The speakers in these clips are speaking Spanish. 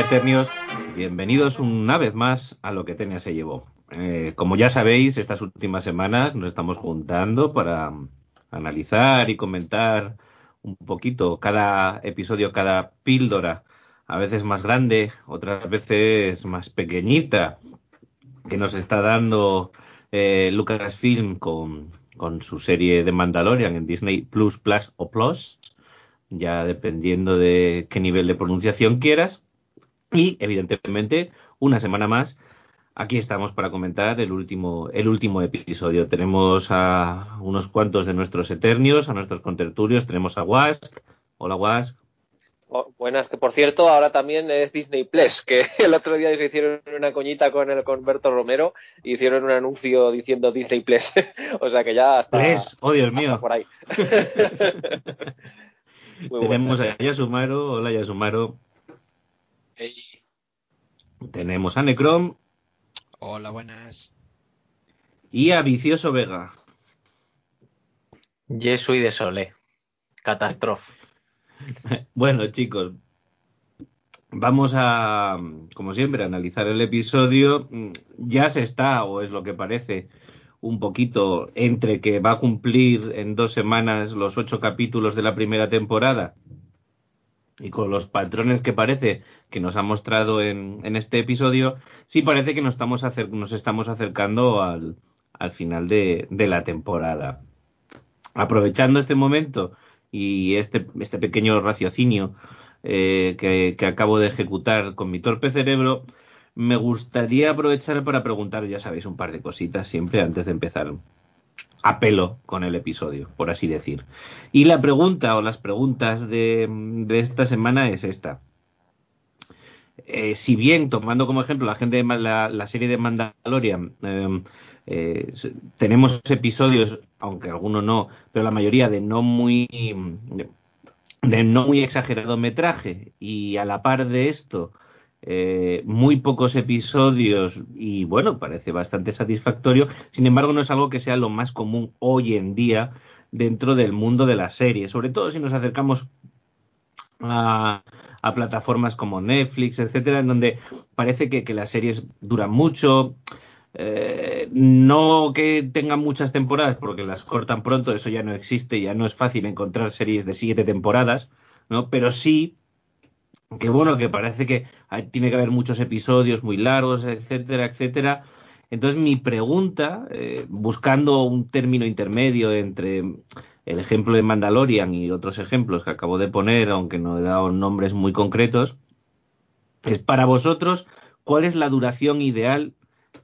Eternios, bienvenidos una vez más a lo que Tenia se llevó. Eh, como ya sabéis, estas últimas semanas nos estamos juntando para analizar y comentar un poquito cada episodio, cada píldora, a veces más grande, otras veces más pequeñita, que nos está dando eh, Lucasfilm con, con su serie de Mandalorian en Disney Plus, Plus o Plus, ya dependiendo de qué nivel de pronunciación quieras. Y evidentemente, una semana más, aquí estamos para comentar el último, el último episodio. Tenemos a unos cuantos de nuestros eternios, a nuestros contertulios, tenemos a Wask. Hola Wask. Oh, buenas, que por cierto, ahora también es Disney Plus, que el otro día se hicieron una coñita con el con Berto Romero y hicieron un anuncio diciendo Disney Plus. o sea que ya está. Plus, oh Dios mío. Por ahí. Tenemos a Yasumaro. Hola Yasumaro. Hey. Tenemos a Necrom. Hola, buenas. Y a Vicioso Vega. Yo soy de Sole. Catástrofe. bueno, chicos, vamos a, como siempre, a analizar el episodio. Ya se está, o es lo que parece, un poquito entre que va a cumplir en dos semanas los ocho capítulos de la primera temporada y con los patrones que parece que nos ha mostrado en, en este episodio, sí parece que nos estamos, acer nos estamos acercando al, al final de, la temporada. Aprovechando este momento y este, este pequeño raciocinio eh, que, que, acabo de ejecutar con mi torpe cerebro, me gustaría aprovechar para preguntar, ya sabéis, un par de cositas siempre antes de empezar a pelo con el episodio, por así decir. Y la pregunta o las preguntas de, de esta semana es esta. Eh, si bien, tomando como ejemplo la, gente de, la, serie de Mandalorian, eh, eh, tenemos episodios, aunque algunos no, pero la mayoría de no muy de no muy exagerado metraje y a la par de esto eh, muy pocos episodios y bueno, parece bastante satisfactorio. Sin embargo, no es algo que sea lo más común hoy en día dentro del mundo de la serie, sobre todo si nos acercamos a, plataformas como Netflix, etcétera, en donde parece que, que las series duran mucho. Eh, no que tengan muchas temporadas porque las cortan pronto, eso ya no existe, ya no es fácil encontrar series de siete temporadas, ¿no? Pero sí que bueno, que parece que tiene que haber muchos episodios muy largos, etcétera, etcétera. Entonces mi pregunta, eh, buscando un término intermedio entre el ejemplo de Mandalorian y otros ejemplos que acabo de poner, aunque no he dado nombres muy concretos, es para vosotros, ¿cuál es la duración ideal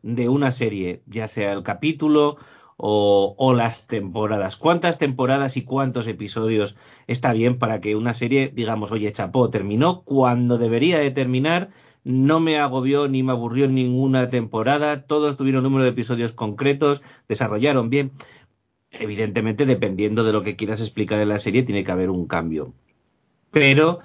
de una serie, ya sea el capítulo o, las temporadas. ¿Cuántas temporadas y cuántos episodios está bien para que una serie, digamos, oye, chapó, terminó cuando debería de terminar, no me agobió ni me aburrió ninguna temporada, todos tuvieron número de episodios concretos, desarrollaron bien. Evidentemente, dependiendo de lo que quieras explicar en la serie, tiene que haber un cambio. Pero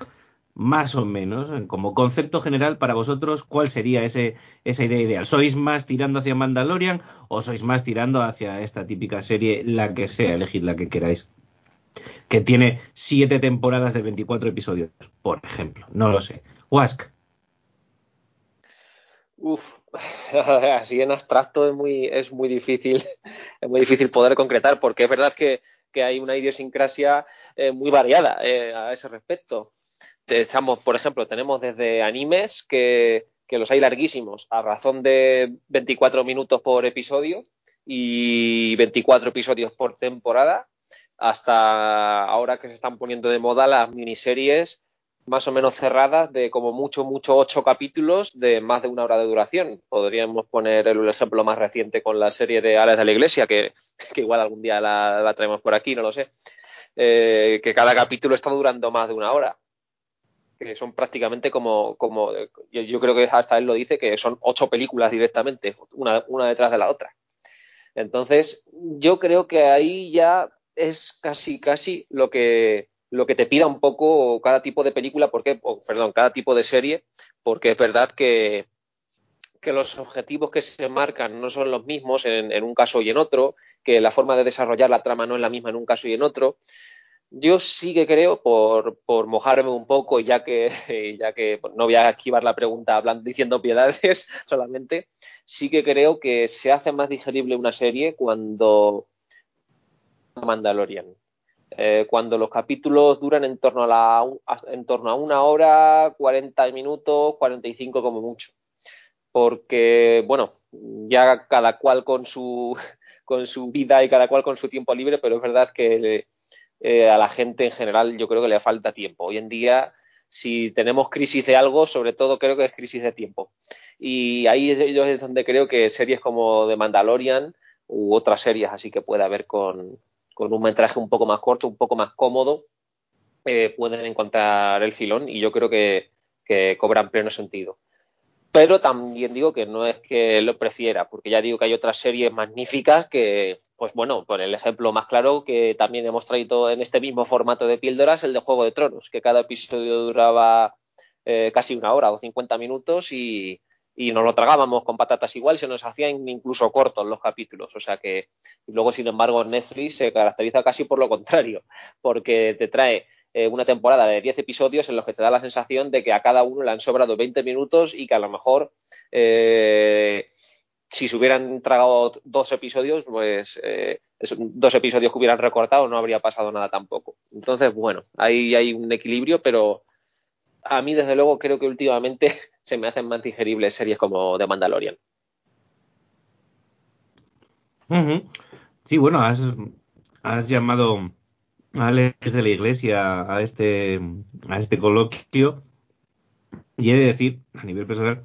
más o menos, como concepto general para vosotros, ¿cuál sería ese, esa idea ideal? ¿Sois más tirando hacia Mandalorian o sois más tirando hacia esta típica serie, la que sea, elegid la que queráis? Que tiene siete temporadas de 24 episodios, por ejemplo. No lo sé. Wask. Uf, así en abstracto es muy, es muy difícil, es muy difícil poder concretar, porque es verdad que, que hay una idiosincrasia eh, muy variada eh, a ese respecto estamos, por ejemplo, tenemos desde animes que, que, los hay larguísimos, a razón de 24 minutos por episodio y 24 episodios por temporada, hasta ahora que se están poniendo de moda las miniseries más o menos cerradas de como mucho, mucho ocho capítulos de más de una hora de duración. Podríamos poner el ejemplo más reciente con la serie de Ales de la Iglesia, que, igual algún día la, la, traemos por aquí, no lo sé. Eh, que cada capítulo está durando más de una hora. Que son prácticamente como, como yo, creo que hasta él lo dice, que son ocho películas directamente, una, una detrás de la otra. Entonces, yo creo que ahí ya es casi, casi lo que, lo que te pida un poco cada tipo de película, porque, perdón, cada tipo de serie, porque es verdad que, que los objetivos que se marcan no son los mismos en, en, un caso y en otro, que la forma de desarrollar la trama no es la misma en un caso y en otro. Yo sí que creo, por, por mojarme un poco, ya que, ya que no voy a esquivar la pregunta hablando, diciendo piedades solamente, sí que creo que se hace más digerible una serie cuando Mandalorian. Eh, cuando los capítulos duran en torno a, la, en torno a una hora, 40 minutos, 45 como mucho. Porque, bueno, ya cada cual con su, con su vida y cada cual con su tiempo libre, pero es verdad que eh, a la gente en general yo creo que le falta tiempo. Hoy en día, si tenemos crisis de algo, sobre todo creo que es crisis de tiempo. Y ahí es donde creo que series como The Mandalorian u otras series así que puede haber con, con un metraje un poco más corto, un poco más cómodo, eh, pueden encontrar el filón y yo creo que, que, cobran pleno sentido. Pero también digo que no es que lo prefiera, porque ya digo que hay otras series magníficas que, pues bueno, por el ejemplo más claro que también hemos traído en este mismo formato de píldoras, el de Juego de Tronos, que cada episodio duraba eh, casi una hora o 50 minutos y, y nos lo tragábamos con patatas igual, se nos hacían incluso cortos los capítulos. O sea que, y luego, sin embargo, Netflix se caracteriza casi por lo contrario, porque te trae eh, una temporada de 10 episodios en los que te da la sensación de que a cada uno le han sobrado 20 minutos y que a lo mejor. Eh, si se hubieran tragado dos episodios, pues eh, dos episodios que hubieran recortado no habría pasado nada tampoco. Entonces, bueno, ahí hay un equilibrio, pero a mí desde luego creo que últimamente se me hacen más digeribles series como The Mandalorian. Sí, bueno, has, has llamado a Alex de la Iglesia a este, a este coloquio y he de decir, a nivel personal,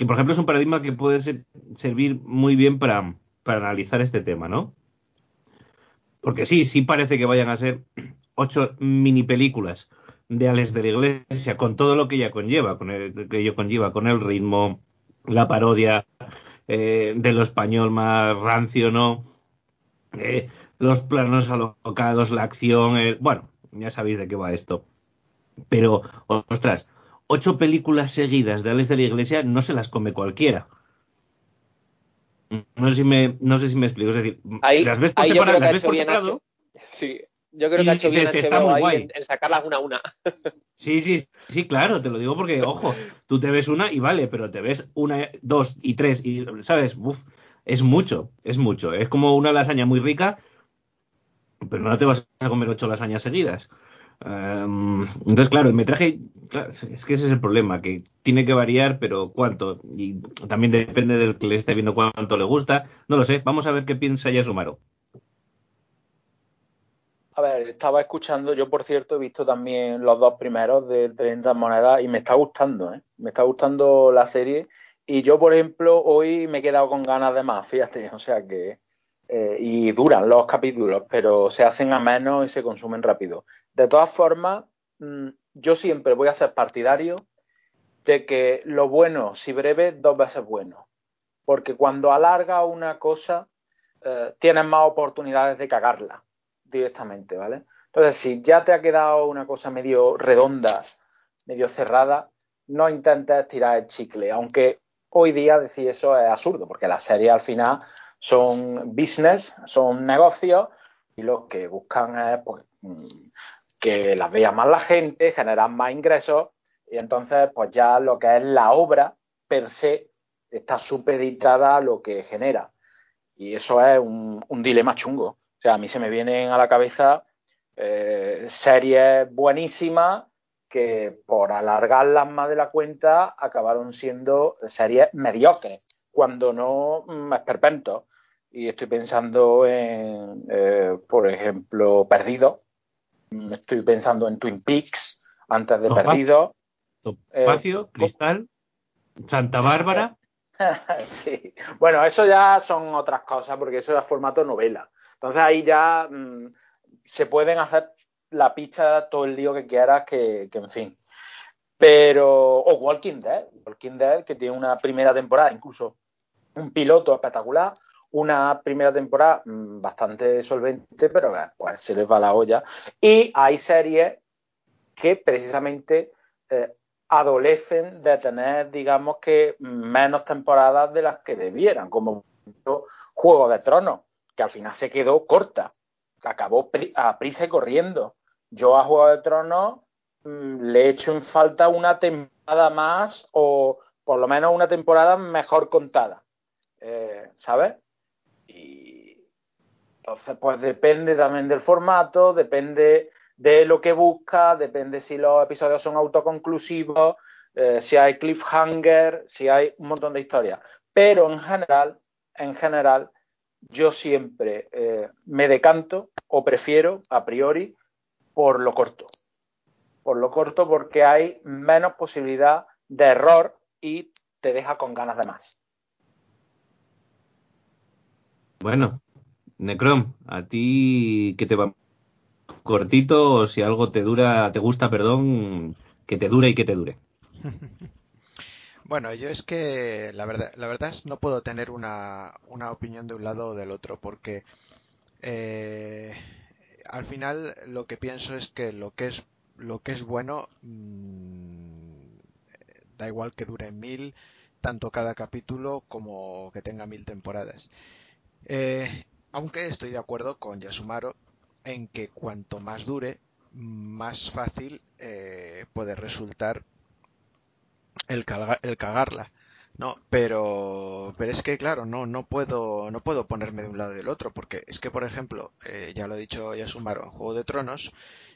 que por ejemplo es un paradigma que puede ser, servir muy bien para, para analizar este tema, ¿no? Porque sí, sí parece que vayan a ser ocho mini películas de Alex de la Iglesia, con todo lo que ella conlleva, con el que ello conlleva, con el ritmo, la parodia eh, de lo español más rancio, ¿no? Eh, los planos alocados, la acción, eh, bueno, ya sabéis de qué va esto. Pero, ostras, ocho películas seguidas de Alex de la Iglesia no se las come cualquiera. No sé si me, no sé si me explico. Es decir, ahí, las ves por ahí separado, yo creo que las ves por bien separado. Sí, yo creo que ha hecho bien HBO ahí en, en sacarlas una a una. Sí, sí, sí, claro, te lo digo porque, ojo, tú te ves una y vale, pero te ves una, dos y tres y, ¿sabes? Uf, es mucho, es mucho. Es como una lasaña muy rica, pero no te vas a comer ocho lasañas seguidas. Um, entonces, claro, el metraje, es que ese es el problema, que tiene que variar, pero ¿cuánto? Y también depende del que le esté viendo cuánto le gusta. No lo sé, vamos a ver qué piensa Yasumaro. A ver, estaba escuchando, yo por cierto he visto también los dos primeros de 30 monedas y me está gustando, ¿eh? Me está gustando la serie y yo, por ejemplo, hoy me he quedado con ganas de más, fíjate, o sea que... Eh, y duran los capítulos, pero se hacen a menos y se consumen rápido. De todas formas, mmm, yo siempre voy a ser partidario de que lo bueno, si breve, dos veces bueno. Porque cuando alarga una cosa, eh, tienes más oportunidades de cagarla directamente, ¿vale? Entonces, si ya te ha quedado una cosa medio redonda, medio cerrada, no intentes tirar el chicle, aunque hoy día decir eso es absurdo, porque las series al final son business, son negocios, y lo que buscan es pues, que las vea más la gente, generar más ingresos, y entonces pues ya lo que es la obra per se está supeditada a lo que genera. Y eso es un, un dilema chungo. O sea, a mí se me vienen a la cabeza eh, series buenísimas que por alargarlas más de la cuenta acabaron siendo series mediocres, cuando no mm, esperpentos. Y estoy pensando en, eh, por ejemplo, Perdido, estoy pensando en Twin Peaks antes de Perdido. Topacio, Eh, Cristal, Santa Bárbara. sí. Bueno, eso ya son otras cosas, porque eso es formato novela. Entonces ahí ya mm, se pueden hacer la picha todo el lío que quieras, que, que en fin. Pero, o Walking Dead, Walking Dead, que tiene una primera temporada, incluso un piloto espectacular, una primera temporada mm, bastante solvente, pero eh, pues se les va la olla. Y hay series que precisamente eh, adolecen de tener, digamos que, menos temporadas de las que debieran, como Juego de Tronos, que al final se quedó corta, que acabó a prisa y corriendo. Yo a Juego de Tronos mm, le echo en falta una temporada más o por lo menos una temporada mejor contada, eh, ¿sabes? Y entonces, pues depende también del formato, depende de lo que busca, depende si los episodios son autoconclusivos, eh, si hay cliffhanger, si hay un montón de historias. Pero en general, en general, yo siempre eh, me decanto o prefiero a priori por lo corto. Por lo corto porque hay menos posibilidad de error y te deja con ganas de más. Bueno, Necrom, ¿a ti qué te va? Cortito o si algo te dura, te gusta, perdón, que te dure y que te dure. Bueno, yo es que la verdad, la verdad es no puedo tener una, una opinión de un lado o del otro, porque eh, al final lo que pienso es que lo que es lo que es bueno mm, da igual que dure mil, tanto cada capítulo como que tenga mil temporadas. Eh, aunque estoy de acuerdo con Yasumaro en que cuanto más dure, más fácil eh, puede resultar el, caga- el cagarla. No, pero, pero es que claro, no, no puedo, no puedo ponerme de un lado y del otro, porque es que, por ejemplo, eh, ya lo ha dicho Yasumaro en Juego de Tronos,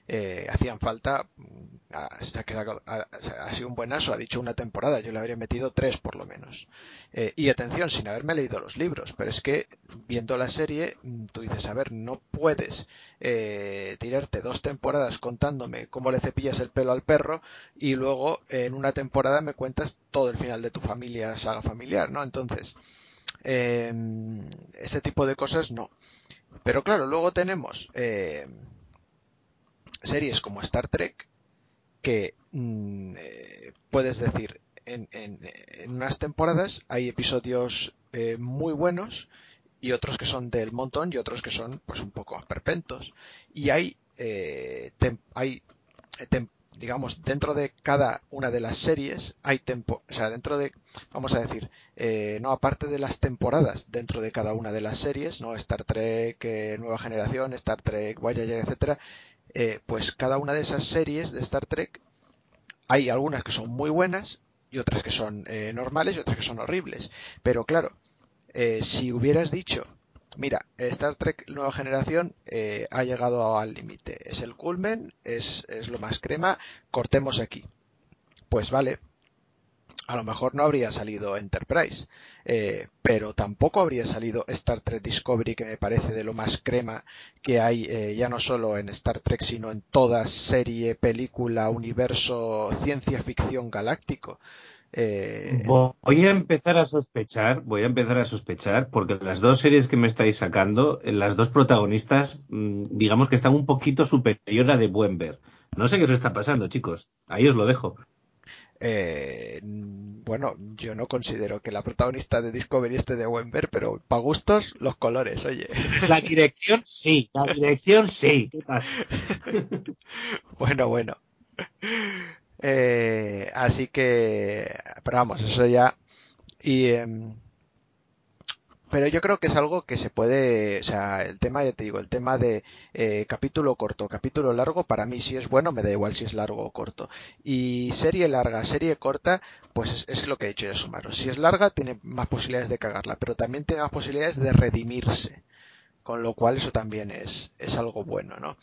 eh, hacían falta, mm, ha, ha ha- sido un buenazo, ha dicho una temporada, yo le habría metido tres por lo menos. Eh, y atención, sin haberme leído los libros, pero es que viendo la serie, mm, tú dices, a ver, no puedes eh, tirarte dos temporadas contándome cómo le cepillas el pelo al perro y luego en una temporada me cuentas todo el final de tu familia, saga familiar, ¿no? Entonces, eh, ese tipo de cosas no. Pero claro, luego tenemos eh, series como Star Trek que mm, eh, puedes decir en, en- unas temporadas hay episodios eh, muy buenos y otros que son del montón y otros que son pues un poco perpentos. Y hay eh, tem- hay eh, tem- digamos dentro de cada una de las series hay tempo o sea dentro de vamos a decir eh, no aparte de las temporadas dentro de cada una de las series no Star Trek eh, Nueva Generación Star Trek Voyager etcétera eh, pues cada una de esas series de Star Trek hay algunas que son muy buenas y otras que son eh, normales y otras que son horribles. Pero claro, eh, si hubieras dicho, mira, Star Trek Nueva Generación eh, ha llegado al límite, es el culmen, es, es lo más crema, cortemos aquí. Pues vale, a lo mejor no habría salido Enterprise, eh, pero tampoco habría salido Star Trek Discovery, que me parece de lo más crema que hay, eh, ya no solo en Star Trek, sino en toda serie, película, universo, ciencia ficción galáctico. Eh, Voy a empezar a sospechar, voy a empezar a sospechar, porque las dos series que me estáis sacando, eh, las dos protagonistas, mm, digamos que están un poquito superior a de buen ver. No sé qué os está pasando, chicos. Ahí os lo dejo. Eh, bueno, yo no considero que la protagonista de Discovery esté de buen ver, pero para gustos, los colores, oye. La dirección, sí. La dirección, sí. ¿Qué pasa? Bueno, bueno. Eh, así que, pero vamos, eso ya. Y, em, pero yo creo que es algo que se puede, o sea, el tema, ya te digo, el tema de eh, capítulo corto, capítulo largo, para mí si es bueno, me da igual si es largo o corto. Y serie larga, serie corta, pues es, lo que he dicho ya Sumaro. Si es larga, tiene más posibilidades de cagarla, pero también tiene más posibilidades de redimirse. Con lo cual eso también es, es algo bueno, ¿no?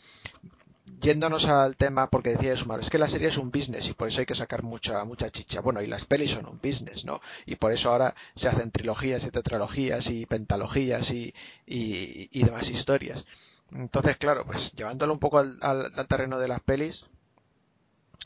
Yéndonos al tema, porque decía Sumaro, es que la serie es un business y por eso hay que sacar mucha, mucha chicha. Bueno, y las pelis son un business, ¿no? Y por eso ahora se hacen trilogías y tetralogías y pentalogías y, y, y demás historias. Entonces, claro, pues llevándolo un poco al, al, al terreno de las pelis,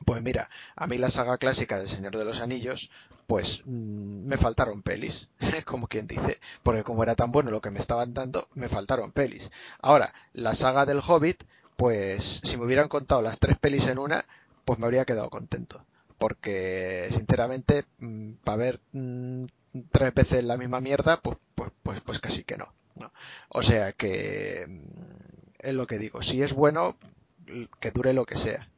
Pues mira, a mí la saga clásica del Señor de los Anillos, pues mm, me faltaron pelis, como quien dice, porque como era tan bueno lo que me estaban dando, me faltaron pelis. Ahora, la saga del Hobbit, pues si me hubieran contado las tres pelis en una, pues me habría quedado contento. Porque, sinceramente, mm, para ver mm, tres veces la misma mierda, pues, pues, pues, pues casi que no, no. O sea que es lo que digo. Si es bueno, que dure lo que sea.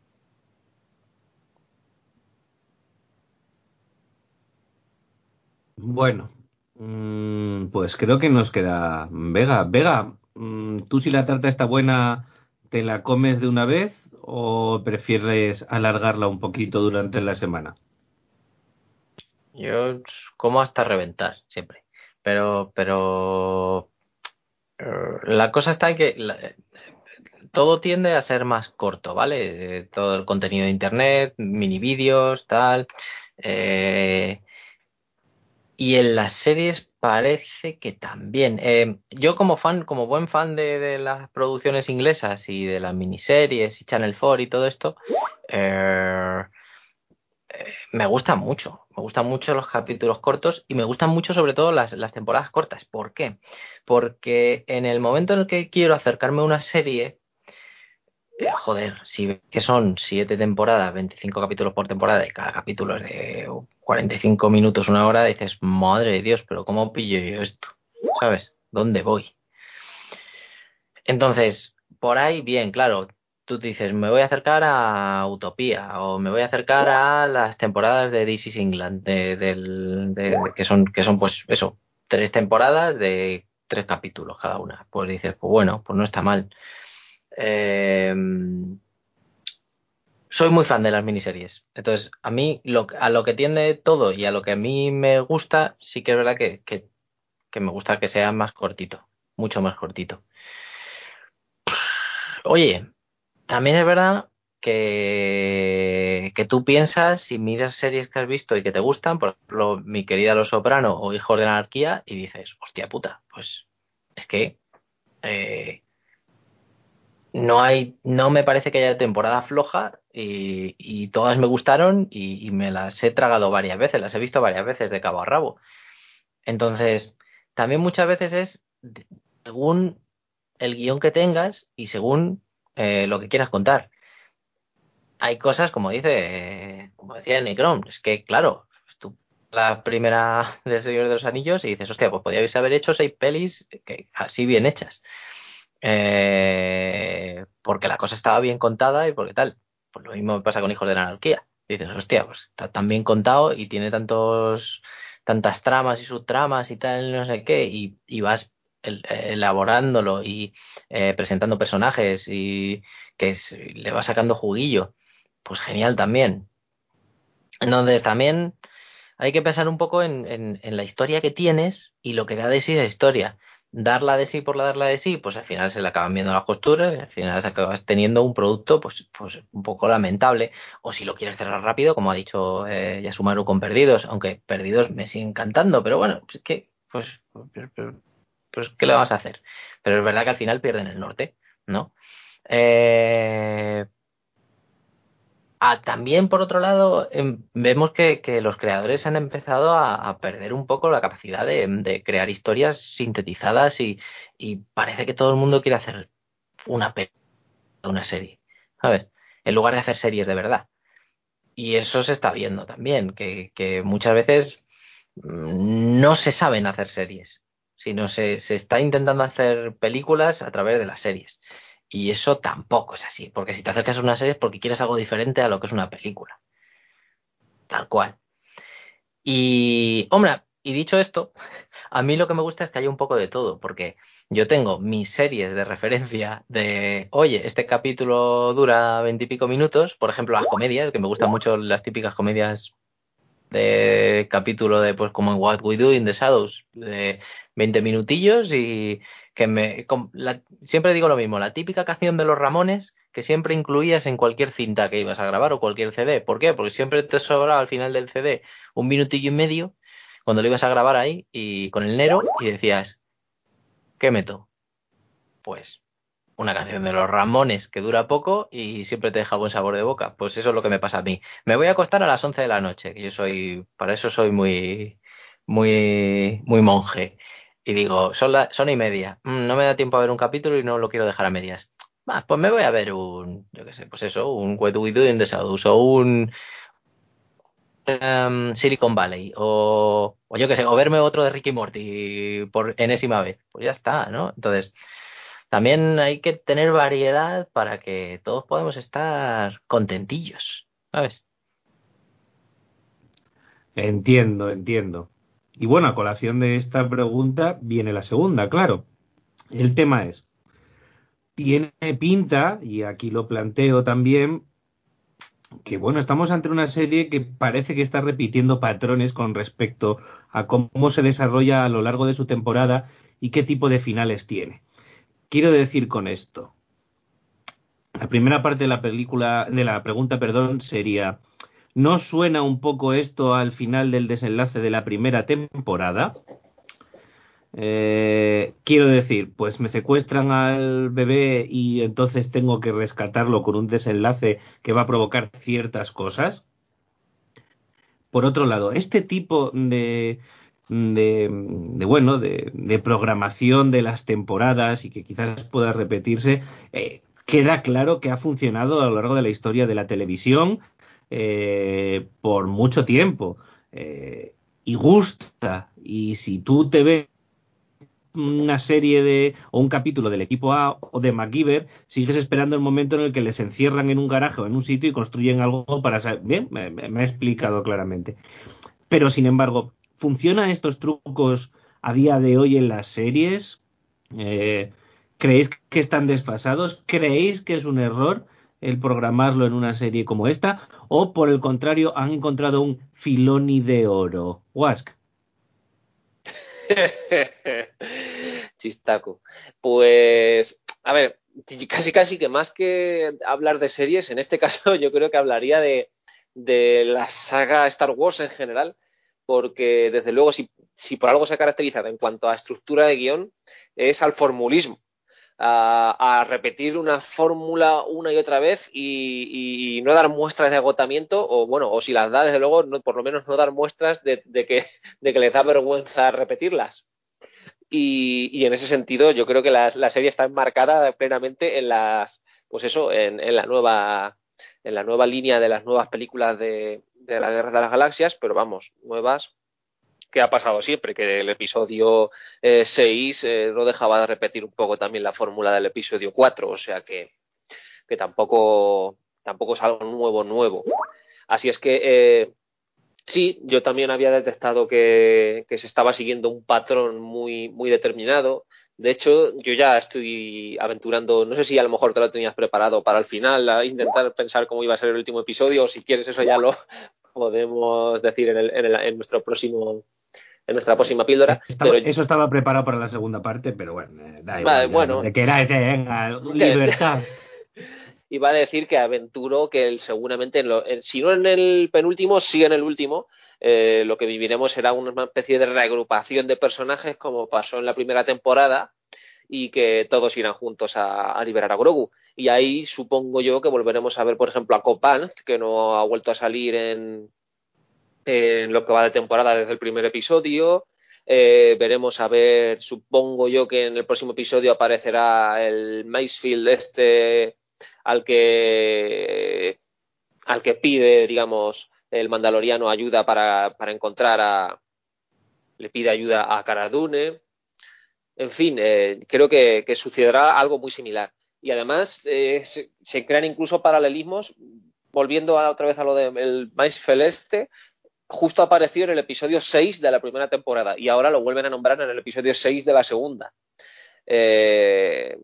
Bueno, mm, pues creo que nos queda Vega. Vega, mm, ¿tú si la tarta está buena, te la comes de una vez o prefieres alargarla un poquito durante la semana? Yo como hasta reventar, siempre. Pero, pero eh, la cosa está en que todo tiende a ser más corto, ¿vale? Eh, Todo el contenido de internet, mini vídeos, tal. Eh, y en las series parece que también. Eh, yo como fan, como buen fan de, de las producciones inglesas y de las miniseries y Channel 4 y todo esto, eh, eh, me gustan mucho. Me gustan mucho los capítulos cortos y me gustan mucho sobre todo las, las temporadas cortas. ¿Por qué? Porque en el momento en el que quiero acercarme a una serie, joder, si que son siete temporadas, 25 capítulos por temporada y cada capítulo es de 45 minutos, una hora, dices, madre de Dios, pero ¿cómo pillo yo esto? ¿Sabes? ¿Dónde voy? Entonces, por ahí, bien, claro, tú dices, me voy a acercar a Utopía o me voy a acercar a las temporadas de This is England, de- que son, que son pues eso, tres temporadas de tres capítulos cada una. Pues dices, pues bueno, pues no está mal. Eh, soy muy fan de las miniseries. Entonces, a mí, a lo que tiende todo y a lo que a mí me gusta, sí que es verdad que, que, que me gusta que sea más cortito, mucho más cortito. Oye, también es verdad que, que tú piensas y miras series que has visto y que te gustan, por ejemplo, Mi querida Los Soprano o Hijos de la Anarquía, y dices, hostia puta, pues es que eh, no hay, no me parece que haya temporada floja y, y todas me gustaron y, me las he tragado varias veces, las he visto varias veces de cabo a rabo. Entonces, también muchas veces es según el guion que tengas y según eh, lo que quieras contar. Hay cosas, como dice, como decía Necron, es que, claro, tú la primera del Señor de los Anillos y dices, hostia, pues podíais haber hecho seis pelis que, así bien hechas. Eh, porque la cosa estaba bien contada y porque tal. Pues lo mismo me pasa con Hijos de la Anarquía. Dices, hostia, pues está tan bien contado y tiene tantos, tantas tramas y subtramas y tal, no sé qué, y, y vas el- elaborándolo y eh, presentando personajes y que es- le vas sacando juguillo. Pues genial también. Entonces también hay que pensar un poco en, en- en la historia que tienes y lo que da de sí la historia. Darla de sí por la darla de sí, pues al final se le acaban viendo las costuras, y al final acabas teniendo un producto pues, pues un poco lamentable. O si lo quieres cerrar rápido, como ha dicho eh, Yasumaru con Perdidos, aunque Perdidos me sigue encantando, pero bueno, pues que, pues, pues, pues, pues, ¿qué le vamos a hacer? Pero es verdad que al final pierden el norte, ¿no? Eh, Ah, también, por otro lado, em, vemos que, los creadores han empezado a, perder un poco la capacidad de, crear historias sintetizadas y, parece que todo el mundo quiere hacer una una serie, ¿sabes? En lugar de hacer series de verdad. Y eso se está viendo también, que, que muchas veces mm, no se saben hacer series, sino se, se está intentando hacer películas a través de las series. Y eso tampoco es así, porque si te acercas a una serie es porque quieres algo diferente a lo que es una película, tal cual. Y, hombre, y dicho esto, a mí lo que me gusta es que haya un poco de todo, porque yo tengo mis series de referencia de, oye, este capítulo dura veintipico minutos, por ejemplo, las comedias, que me gustan mucho las típicas comedias de capítulo de pues como en What We Do in the Shadows de 20 minutillos y que me la- siempre digo lo mismo, la típica canción de los Ramones que siempre incluías en cualquier cinta que ibas a grabar o cualquier CD. ¿Por qué? Porque siempre te sobraba al final del CD un minutillo y medio cuando lo ibas a grabar ahí y con el Nero y decías, ¿qué meto? Pues una canción de los Ramones que dura poco y siempre te deja buen sabor de boca. Pues eso es lo que me pasa a mí. Me voy a acostar a las 11 de la noche, que yo soy, para eso soy muy, muy, muy monje. Y digo, son, la, son y media. Mm, no me da tiempo a ver un capítulo y no lo quiero dejar a medias. pues me voy a ver un, yo qué sé, pues eso, un What We Do in the o un um, Silicon Valley o, o yo qué sé, o verme otro de Ricky Morty por enésima vez. Pues ya está, ¿no? Entonces, también hay que tener variedad para que todos podamos estar contentillos, ¿sabes? Entiendo, entiendo. Y bueno, a colación de esta pregunta viene la segunda, claro. El tema es, tiene pinta, y aquí lo planteo también, que bueno, estamos ante una serie que parece que está repitiendo patrones con respecto a cómo se desarrolla a lo largo de su temporada y qué tipo de finales tiene quiero decir con esto? La primera parte de la película, de la pregunta, perdón, sería, ¿no suena un poco esto al final del desenlace de la primera temporada? Eh, quiero decir, pues me secuestran al bebé y entonces tengo que rescatarlo con un desenlace que va a provocar ciertas cosas. Por otro lado, este tipo de, de, bueno, de, programación de las temporadas y que quizás pueda repetirse, eh, queda claro que ha funcionado a lo largo de la historia de la televisión eh, por mucho tiempo eh, y gusta. Y si tú te ves una serie de o un capítulo del equipo A o de MacGyver, sigues esperando el momento en el que les encierran en un garaje o en un sitio y construyen algo para saber. Bien, me, me, he explicado claramente. Pero sin embargo, ¿Funcionan estos trucos a día de hoy en las series? Eh, ¿Creéis que están desfasados? ¿Creéis que es un error el programarlo en una serie como esta? ¿O por el contrario han encontrado un filoni de oro? Wask. Chistaco. Pues, a ver, casi casi que más que hablar de series, en este caso yo creo que hablaría de, de la saga Star Wars en general porque desde luego si, por algo se ha caracterizado en cuanto a estructura de guion es al formulismo, a, repetir una fórmula una y otra vez y, no dar muestras de agotamiento o bueno, o si las da desde luego por lo menos no dar muestras de, que, de que les da vergüenza repetirlas. Y, en ese sentido yo creo que la, serie está enmarcada plenamente en las pues eso, en, la nueva en la nueva línea de las nuevas películas de, de la Guerra de las Galaxias, pero vamos, nuevas que ha pasado siempre, que el episodio 6 eh, eh, no dejaba de repetir un poco también la fórmula del episodio 4, o sea que, que tampoco, tampoco es algo nuevo, nuevo. Así es que eh, sí, yo también había detectado que, que, se estaba siguiendo un patrón muy, muy determinado. De hecho, yo ya estoy aventurando, no sé si a lo mejor te lo tenías preparado para el final, a intentar pensar cómo iba a ser el último episodio, o si quieres eso ya lo podemos decir en, en, nuestro próximo en nuestra próxima píldora. Eso estaba preparado para la segunda parte, pero bueno, eh, da igual. bueno, de que era ese, venga, libertad. Iba a decir que aventuro que el, seguramente, si no en el penúltimo, sí en el último, eh, lo que viviremos será una especie de reagrupación de personajes como pasó en la primera temporada y que todos irán juntos a, liberar a Grogu. Y ahí supongo yo que volveremos a ver, por ejemplo, a Copan, que no ha vuelto a salir en, en lo que va de temporada desde el primer episodio. Eh, veremos a ver, supongo yo que en el próximo episodio aparecerá el Macefield este al que al que pide, digamos, el mandaloriano ayuda para, para encontrar a. le pide ayuda a Cara En fin, eh, creo que, sucederá algo muy similar. Y además eh, se, crean incluso paralelismos, volviendo otra vez a lo del maíz celeste, justo apareció en el episodio 6 de la primera temporada y ahora lo vuelven a nombrar en el episodio 6 de la segunda. Eh,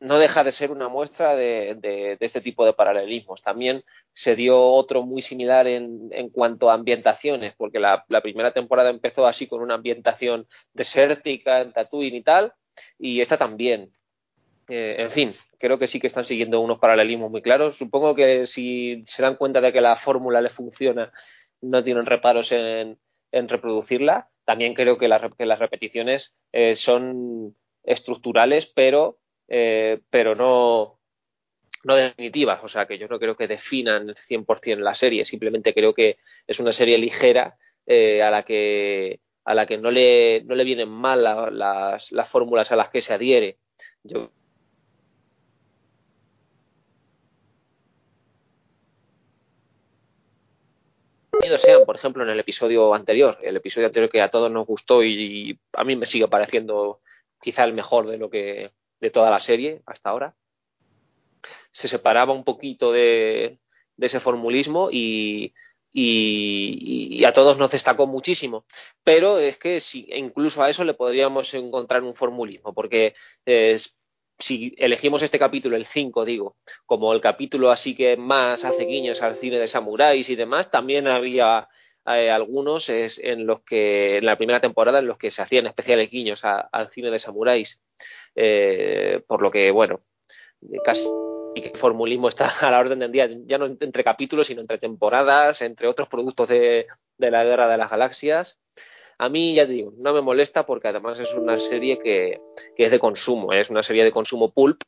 no deja de ser una muestra de, este tipo de paralelismos. También se dio otro muy similar en, cuanto a ambientaciones, porque la, primera temporada empezó así con una ambientación desértica en Tatooine y tal, y esta también. Eh, en fin, creo que sí que están siguiendo unos paralelismos muy claros. Supongo que si se dan cuenta de que la fórmula les funciona, no tienen reparos en, reproducirla. También creo que, las repeticiones eh, son estructurales, pero eh, pero no, no definitivas. O sea, que yo no creo que definan 100% la serie, simplemente creo que es una serie ligera eh, a la que a la que no le, no le vienen mal las, las fórmulas a las que se adhiere. Yo sean, por ejemplo, en el episodio anterior, el episodio anterior que a todos nos gustó y, a mí me sigue pareciendo quizá el mejor de lo que de toda la serie hasta ahora, se separaba un poquito de, ese formulismo y, y, a todos nos destacó muchísimo. Pero es que si, incluso a eso le podríamos encontrar un formulismo, porque es, si elegimos este capítulo, el 5, digo, como el capítulo así que más hace guiños al cine de samuráis y demás, también había eh, algunos en los que, en la primera temporada, en los que se hacían especiales guiños al cine de samuráis. Eh, por lo que, bueno, casi que el formulismo está a la orden del día, ya no entre capítulos, sino entre temporadas, entre otros productos de, de la Guerra de las Galaxias. A mí, ya te digo, no me molesta porque además es una serie que, es de consumo, ¿eh? es una serie de consumo pulp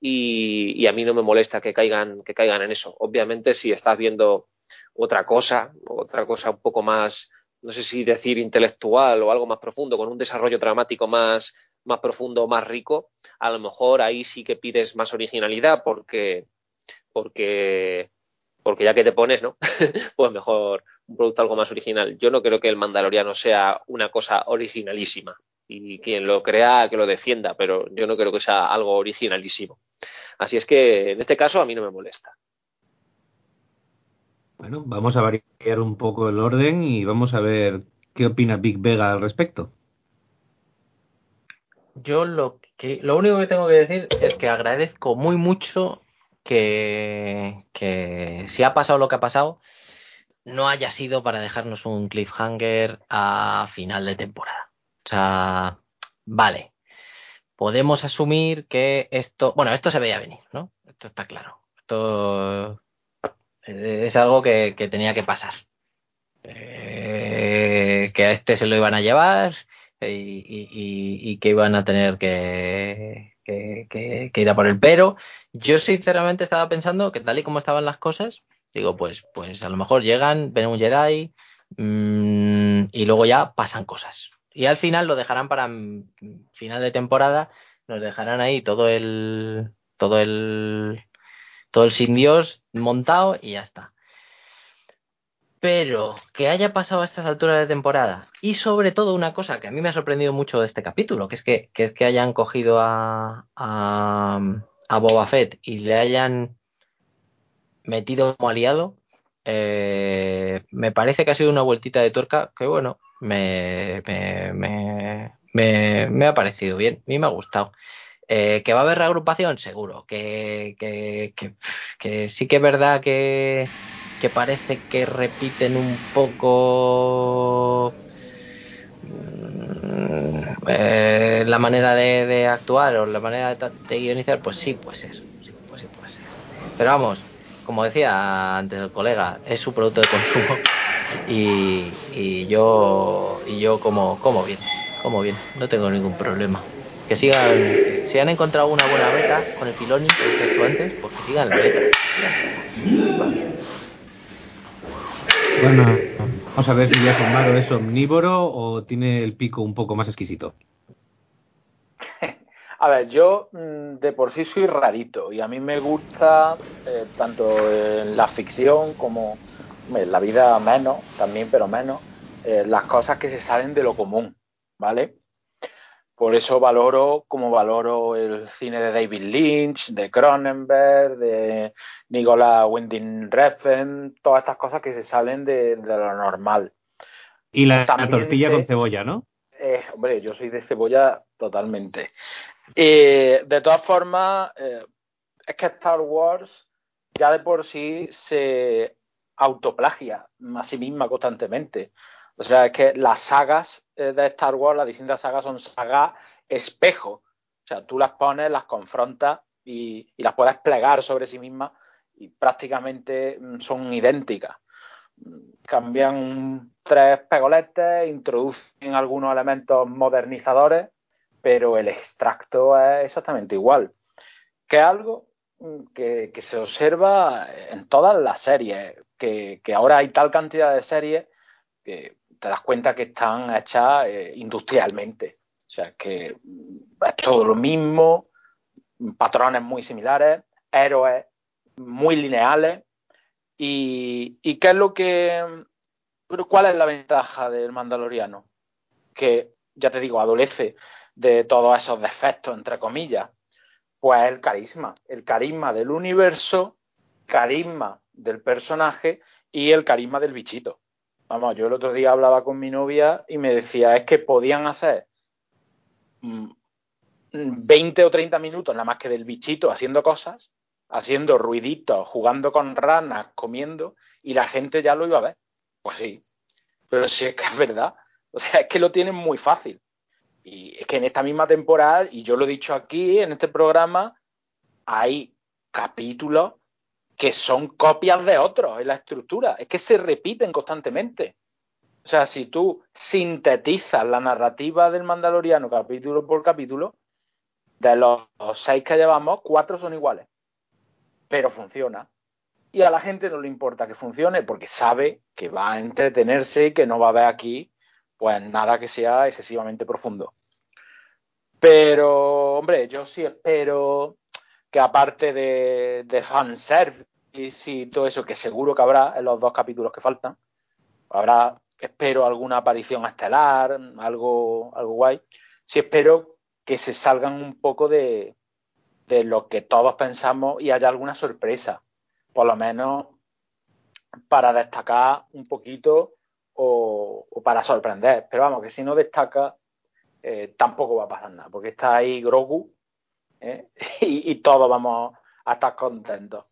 y, a mí no me molesta que caigan, que caigan en eso. Obviamente, si estás viendo otra cosa, otra cosa un poco más, no sé si decir intelectual o algo más profundo, con un desarrollo dramático más, más profundo, más rico, a lo mejor ahí sí que pides más originalidad porque, porque, porque ya que te pones, ¿no? pues mejor un producto algo más original. Yo no creo que el Mandaloriano sea una cosa originalísima y quien lo crea que lo defienda, pero yo no creo que sea algo originalísimo. Así es que en este caso a mí no me molesta. Bueno, vamos a variar un poco el orden y vamos a ver qué opina Big Vega al respecto. Yo lo que lo único que tengo que decir es que agradezco muy mucho que, que si ha pasado lo que ha pasado, no haya sido para dejarnos un cliffhanger a final de temporada. O sea, vale. Podemos asumir que esto, bueno, esto se veía venir, ¿no? Esto está claro. Esto es algo que, tenía que pasar. Eh, que a este se lo iban a llevar y, que iban a tener que, que, ir a por el pero. Yo sinceramente estaba pensando que tal y como estaban las cosas, Digo, pues, pues a lo mejor llegan, ven un Jedi mmm, y luego ya pasan cosas. Y al final lo dejarán para final de temporada, nos dejarán ahí todo el todo el todo el sin Dios montado y ya está. Pero que haya pasado a estas alturas de temporada y sobre todo una cosa que a mí me ha sorprendido mucho de este capítulo, que es que, que, hayan cogido a, a, Boba Fett y le hayan metido como aliado. Eh, me parece que ha sido una vueltita de tuerca que, bueno, me, me, me, ha parecido bien. A mí me ha gustado. Eh, ¿Que va a haber reagrupación? Seguro. Que, que, que, sí que es verdad que, que parece que repiten un poco mm, eh, la manera de, actuar o la manera de, de, guionizar, pues sí puede ser. Sí, pues sí puede ser. Pero vamos, como decía antes el colega, es su producto de consumo y, yo y yo como, como bien, como bien, no tengo ningún problema. Que sigan, si han encontrado una buena beta con el Filoni, que antes, pues que sigan la beta. Bueno, vamos a ver si ya Somaro es omnívoro o tiene el pico un poco más exquisito. A ver, yo mm, de por sí soy rarito y a mí me gusta eh, tanto en la ficción como en la vida menos, también, pero menos, eh, las cosas que se salen de lo común, ¿vale? Por eso valoro como valoro el cine de David Lynch, de Cronenberg, de Nicolas Winding Refn, todas estas cosas que se salen de, lo normal. Y la, tortilla con cebolla, ¿no? Eh, hombre, yo soy de cebolla totalmente. Eh, de todas formas, eh, es que Star Wars ya de por sí se autoplagia a sí misma constantemente. O sea, es que las sagas eh, de Star Wars, las distintas sagas son sagas espejo. O sea, tú las pones, las confrontas y, las puedes plegar sobre sí mismas y prácticamente mm, son idénticas. Cambian tres pegoletes, introducen algunos elementos modernizadores pero el extracto es exactamente igual. que es algo mm, que, se observa en todas las series, que, ahora hay tal cantidad de series que te das cuenta que están hechas eh, industrialmente. O sea, que es todo lo mismo, patrones muy similares, héroes muy lineales. ¿Y, qué es lo que... ¿Cuál es la ventaja del Mandaloriano? Que, ya te digo, adolece de todos esos defectos, entre comillas, pues el carisma, el carisma del universo, carisma del personaje y el carisma del bichito. Vamos, yo el otro día hablaba con mi novia y me decía, es que podían hacer 20 mm, o 30 minutos nada más que del bichito haciendo cosas, haciendo ruiditos, jugando con ranas, comiendo, y la gente ya lo iba a ver. Pues sí, pero sí es que es verdad. O sea, es que lo tienen muy fácil. Y es que en esta misma temporada, y yo lo he dicho aquí en este programa, hay capítulos que son copias de otros en la estructura. Es que se repiten constantemente. O sea, si tú sintetizas la narrativa del Mandaloriano capítulo por capítulo, de los seis que llevamos, cuatro son iguales. Pero funciona. Y a la gente no le importa que funcione porque sabe que va a entretenerse y que no va a ver aquí pues nada que sea excesivamente profundo. Pero, hombre, yo sí espero que aparte de, de fanservice y todo eso, que seguro que habrá en los dos capítulos que faltan, habrá, espero, alguna aparición estelar, algo, algo guay. Sí espero que se salgan un poco de, de lo que todos pensamos y haya alguna sorpresa, por lo menos para destacar un poquito o, para sorprender. Pero vamos, que si no destaca, eh, tampoco va a pasar nada, porque está ahí Grogu ¿eh? y, todos vamos a estar contentos.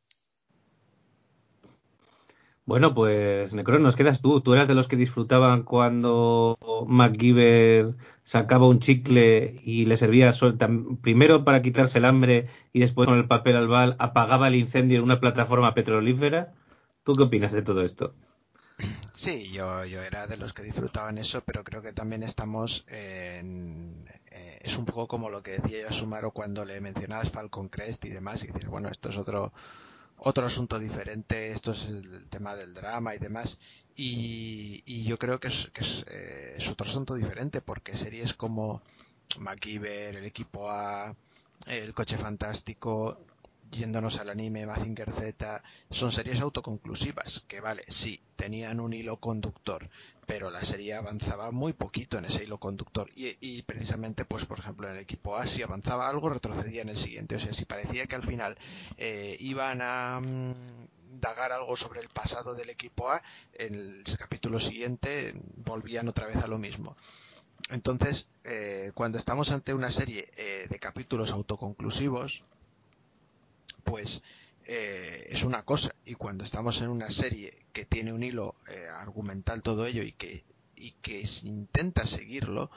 Bueno, pues Necron, nos quedas tú. Tú eras de los que disfrutaban cuando MacGyver sacaba un chicle y le servía suelta, primero para quitarse el hambre y después con el papel al bal apagaba el incendio en una plataforma petrolífera. ¿Tú qué opinas de todo esto? Sí, yo, yo era de los que disfrutaban eso, pero creo que también estamos en... Eh, es un poco como lo que decía yo a Sumaro cuando le mencionabas Falcon Crest y demás, y decir, bueno, esto es otro otro asunto diferente, esto es el tema del drama y demás, y, y yo creo que, es, que es, eh, es, otro asunto diferente, porque series como MacGyver, el equipo A, el coche fantástico, yéndonos al anime Mazinger Z, son series autoconclusivas, que vale, sí, tenían un hilo conductor, pero la serie avanzaba muy poquito en ese hilo conductor. Y, precisamente, pues por ejemplo, en el equipo A, si avanzaba algo, retrocedía en el siguiente. O sea, si parecía que al final eh, iban a mm, dagar algo sobre el pasado del equipo A, en el capítulo siguiente volvían otra vez a lo mismo. Entonces, eh, cuando estamos ante una serie eh, de capítulos autoconclusivos, pues eh, es una cosa. Y cuando estamos en una serie que tiene un hilo eh, argumental todo ello y que y que intenta seguirlo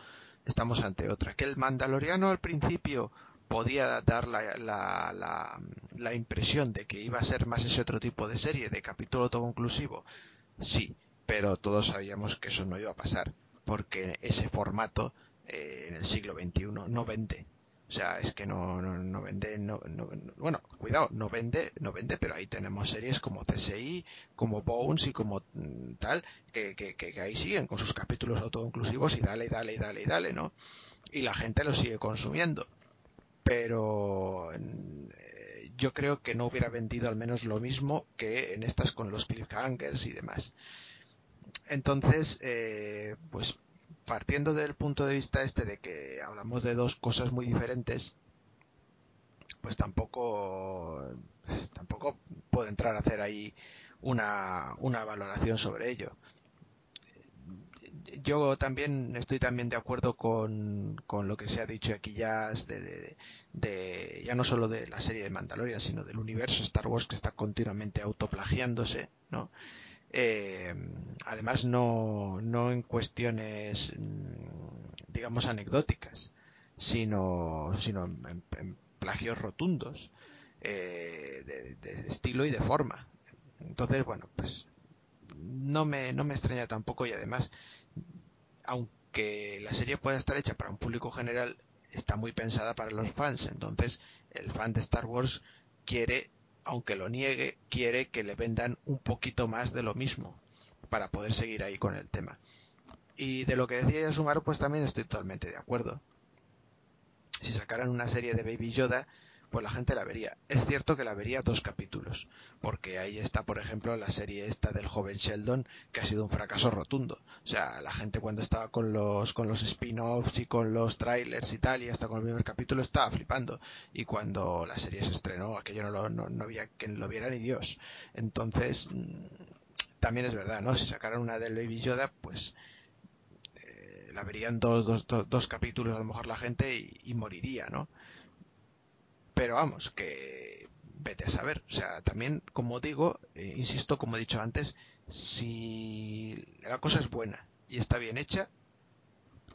estamos ante otra. Que el mandaloriano al principio podía dar la, la, la, impresión de que iba a ser más ese otro tipo de serie de capítulo todo conclusivo sí pero todos sabíamos que eso no iba a pasar porque ese formato eh, en el siglo XXI no vende o sea, es que no, no, vende, no, bueno, cuidado, no vende, no vende, pero ahí tenemos series como CSI, como Bones y como mm, tal, que, que, que, ahí siguen con sus capítulos autoconclusivos y dale, dale, dale, dale, ¿no? Y la gente lo sigue consumiendo. Pero eh, yo creo que no hubiera vendido al menos lo mismo que en estas con los cliffhangers y demás. Entonces, eh, pues partiendo del punto de vista este de que hablamos de dos cosas muy diferentes, pues tampoco tampoco puedo entrar a hacer ahí una, una valoración sobre ello. Yo también estoy también de acuerdo con, con lo que se ha dicho aquí ya de, de, ya no solo de la serie de Mandalorian, sino del universo Star Wars que está continuamente autoplagiándose, ¿no? Eh, además no, no en cuestiones mm, digamos anecdóticas sino, sino en, plagios rotundos eh, de, estilo y de forma entonces bueno pues no me, no me extraña tampoco y además aunque la serie pueda estar hecha para un público general está muy pensada para los fans. Entonces, el fan de Star Wars quiere, aunque lo niegue, quiere que le vendan un poquito más de lo mismo para poder seguir ahí con el tema. Y de lo que decía Yasumaro, pues también estoy totalmente de acuerdo. Si sacaran una serie de Baby Yoda, pues la gente la vería. Es cierto que la vería dos capítulos, porque ahí está, por ejemplo, la serie esta del joven Sheldon, que ha sido un fracaso rotundo. O sea, la gente cuando estaba con los, con los spin-offs y con los trailers y tal, y hasta con el primer capítulo, estaba flipando. Y cuando la serie se estrenó, aquello no, lo, no, había quien lo viera ni Dios. Entonces, mm, también es verdad, ¿no? Si sacaran una de Baby Yoda, pues eh, la verían dos, dos, dos, dos, capítulos a lo mejor la gente y moriría, ¿no? Pero vamos, que vete a saber. O sea, también, como digo, eh, insisto, como he dicho antes, si la cosa es buena y está bien hecha,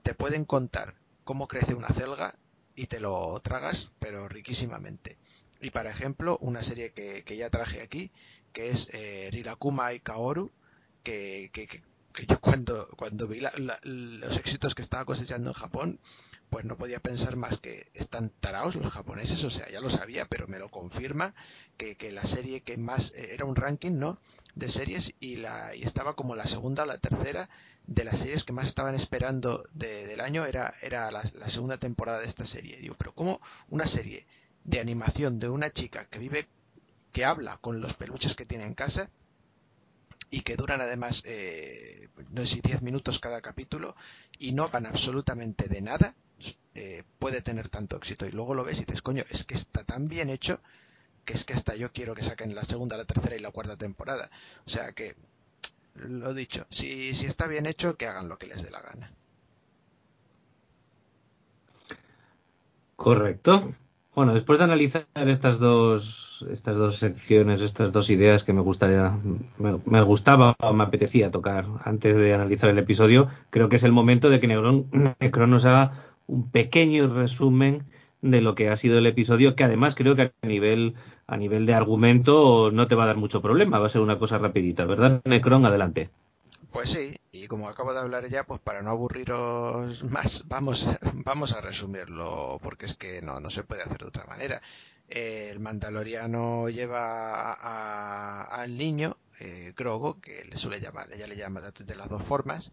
te pueden contar cómo crece una celga y te lo tragas, pero riquísimamente. Y para ejemplo, una serie que, ya traje aquí, que es eh, Rirakuma y Kaoru, que, que, yo cuando, cuando vi los éxitos que estaba cosechando en Japón, pues no podía pensar más que están taraos los japoneses, o sea, ya lo sabía, pero me lo confirma que, la serie que más eh, era un ranking, ¿no? De series y la y estaba como la segunda o la tercera de las series que más estaban esperando del año era era la, segunda temporada de esta serie. Digo, pero cómo una serie de animación de una chica que vive que habla con los peluches que tiene en casa y que duran además eh, no sé si 10 minutos cada capítulo y no van absolutamente de nada eh, puede tener tanto éxito. Y luego lo ves y dices, coño, es que está tan bien hecho que es que hasta yo quiero que saquen la segunda, la tercera y la cuarta temporada. O sea que, lo dicho, si, si está bien hecho, que hagan lo que les dé la gana. Correcto. Bueno, después de analizar estas dos, estas dos secciones, estas dos ideas que me gustaría, me, gustaba o me apetecía tocar antes de analizar el episodio, creo que es el momento de que Necron, Necron nos haga un pequeño resumen de lo que ha sido el episodio, que además creo que a nivel, a nivel de argumento no te va a dar mucho problema, va a ser una cosa rapidita, ¿verdad, Necron? Adelante. Pues sí, y como acabo de hablar ya, pues para no aburriros más, vamos, vamos a resumirlo, porque es que no, no se puede hacer de otra manera. el mandaloriano lleva al niño, eh, Grogo, que le suele llamar, ella le llama de las dos formas,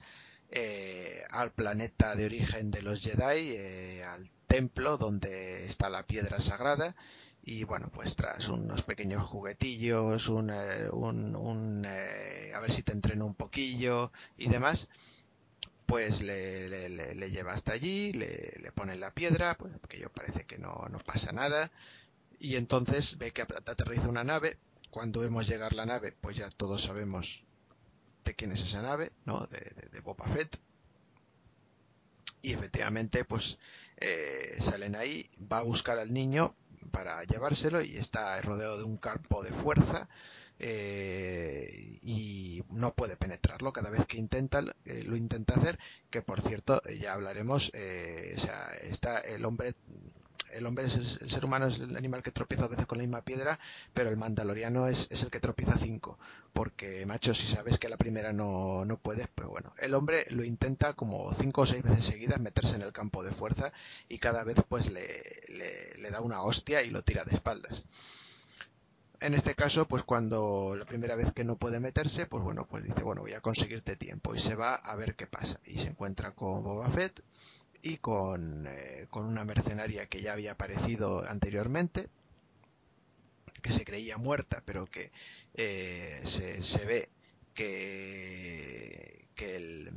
eh, al planeta de origen de los Jedi, eh, al templo donde está la piedra sagrada. Y bueno pues tras unos pequeños juguetillos un, eh, un, a ver si te entreno un poquillo y demás pues le, le, lleva hasta allí le, le pone la piedra pues que yo parece que no, no pasa nada. Y entonces ve que aterriza una nave. Cuando vemos llegar la nave pues ya todos sabemos de quién es esa nave, ¿no? De, de, Boba Fett. Y efectivamente, pues eh, salen ahí, va a buscar al niño para llevárselo y está rodeado de un campo de fuerza eh, y no puede penetrarlo cada vez que intenta eh, lo intenta hacer que por cierto ya hablaremos o sea está el hombre el hombre es el, ser humano es el animal que tropieza a veces con la misma piedra, pero el mandaloriano es, el que tropieza cinco. Porque, macho, si sabes que la primera no, no puedes, pero bueno, el hombre lo intenta como cinco o seis veces seguidas meterse en el campo de fuerza y cada vez pues le, le, da una hostia y lo tira de espaldas en este caso, pues cuando la primera vez que no puede meterse, pues bueno, pues dice, bueno, voy a conseguirte tiempo y se va a ver qué pasa. Y se encuentra con Boba Fett y con, eh, con una mercenaria que ya había aparecido anteriormente, que se creía muerta, pero que eh, se, se, ve que, que, el,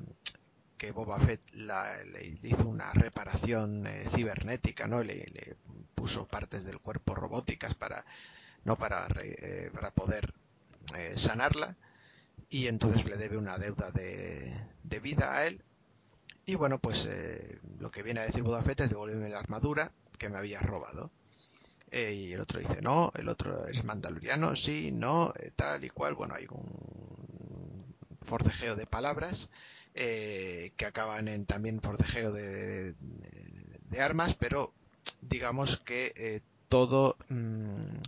que Boba Fett le hizo una reparación eh, cibernética, ¿no? Le, puso partes del cuerpo robóticas para, no para, para poder sanarla y entonces le debe una deuda de, de vida a él y bueno, pues eh, lo que viene a decir Budafet es devolverme la armadura que me habías robado. Eh, y el otro dice, no, el otro es mandaloriano, sí, no, eh, tal y cual. Bueno, hay un forcejeo de palabras que acaban en también forcejeo de, de, armas, pero digamos que todo, mm,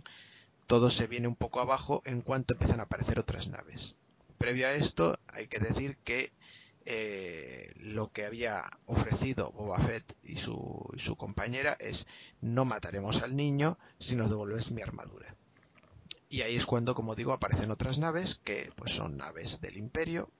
todo se viene un poco abajo en cuanto empiezan a aparecer otras naves. Previo a esto, hay que decir que eh, lo que había ofrecido Boba Fett y su, y su compañera es no mataremos al niño si nos devuelves mi armadura. Y ahí es cuando, como digo, aparecen otras naves que pues son naves del imperio.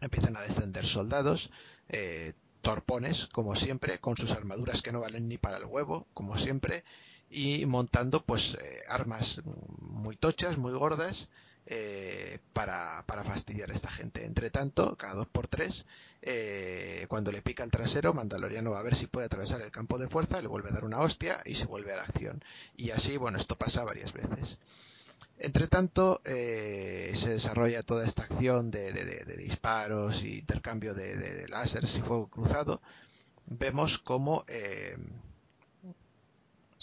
Empiezan a descender soldados, eh, torpones, como siempre, con sus armaduras que no valen ni para el huevo, como siempre, y montando pues eh, armas muy tochas, muy gordas, eh, para, para, fastidiar a esta gente. Entre tanto, cada dos por tres, eh, cuando le pica el trasero, Mandaloriano va a ver si puede atravesar el campo de fuerza, le vuelve a dar una hostia y se vuelve a la acción. Y así, bueno, esto pasa varias veces. Entre tanto, eh, se desarrolla toda esta acción de, disparos y intercambio de, láseres y fuego cruzado. Vemos como eh,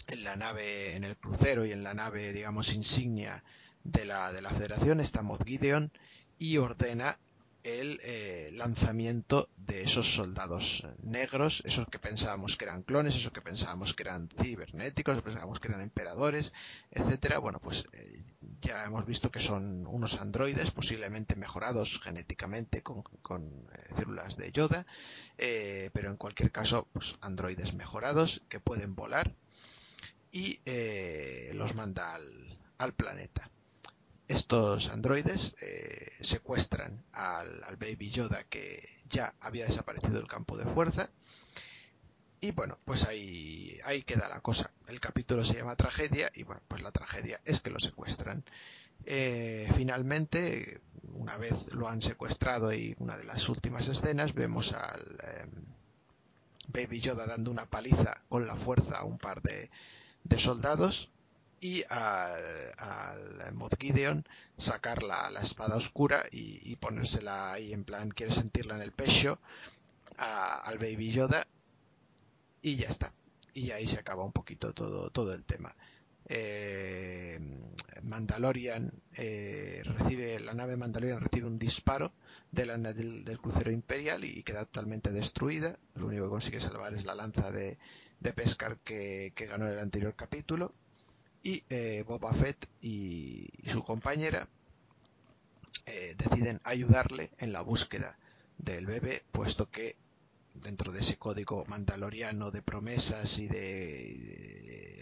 en la nave, en el crucero y en la nave, digamos, insignia de la, de la Federación está Moff Gideon y ordena el eh, lanzamiento de esos soldados negros, esos que pensábamos que eran clones, esos que pensábamos que eran cibernéticos, pensábamos que eran emperadores, etcétera. Bueno, pues eh, ya hemos visto que son unos androides, posiblemente mejorados genéticamente con, con eh, células de Yoda, eh, pero en cualquier caso, pues androides mejorados que pueden volar y los manda al, al planeta estos androides eh, secuestran al, Baby Yoda que ya había desaparecido del campo de fuerza. Y bueno, pues ahí, ahí queda la cosa. El capítulo se llama Tragedia y bueno, pues la tragedia es que lo secuestran. Eh, finalmente, una vez lo han secuestrado y una de las últimas escenas, vemos al eh, Baby Yoda dando una paliza con la fuerza a un par de soldados y al, al sacar la, la espada oscura y, y, ponérsela ahí en plan, quiere sentirla en el pecho a, al Baby Yoda y ya está. Y ahí se acaba un poquito todo, todo el tema. Eh, Mandalorian eh, recibe, la nave Mandalorian recibe un disparo de la, del, del, crucero imperial y, queda totalmente destruida. Lo único que consigue salvar es la lanza de, de Pescar que, que ganó en el anterior capítulo y eh, Boba Fett y, su compañera eh, deciden ayudarle en la búsqueda del bebé, puesto que dentro de ese código mandaloriano de promesas y de,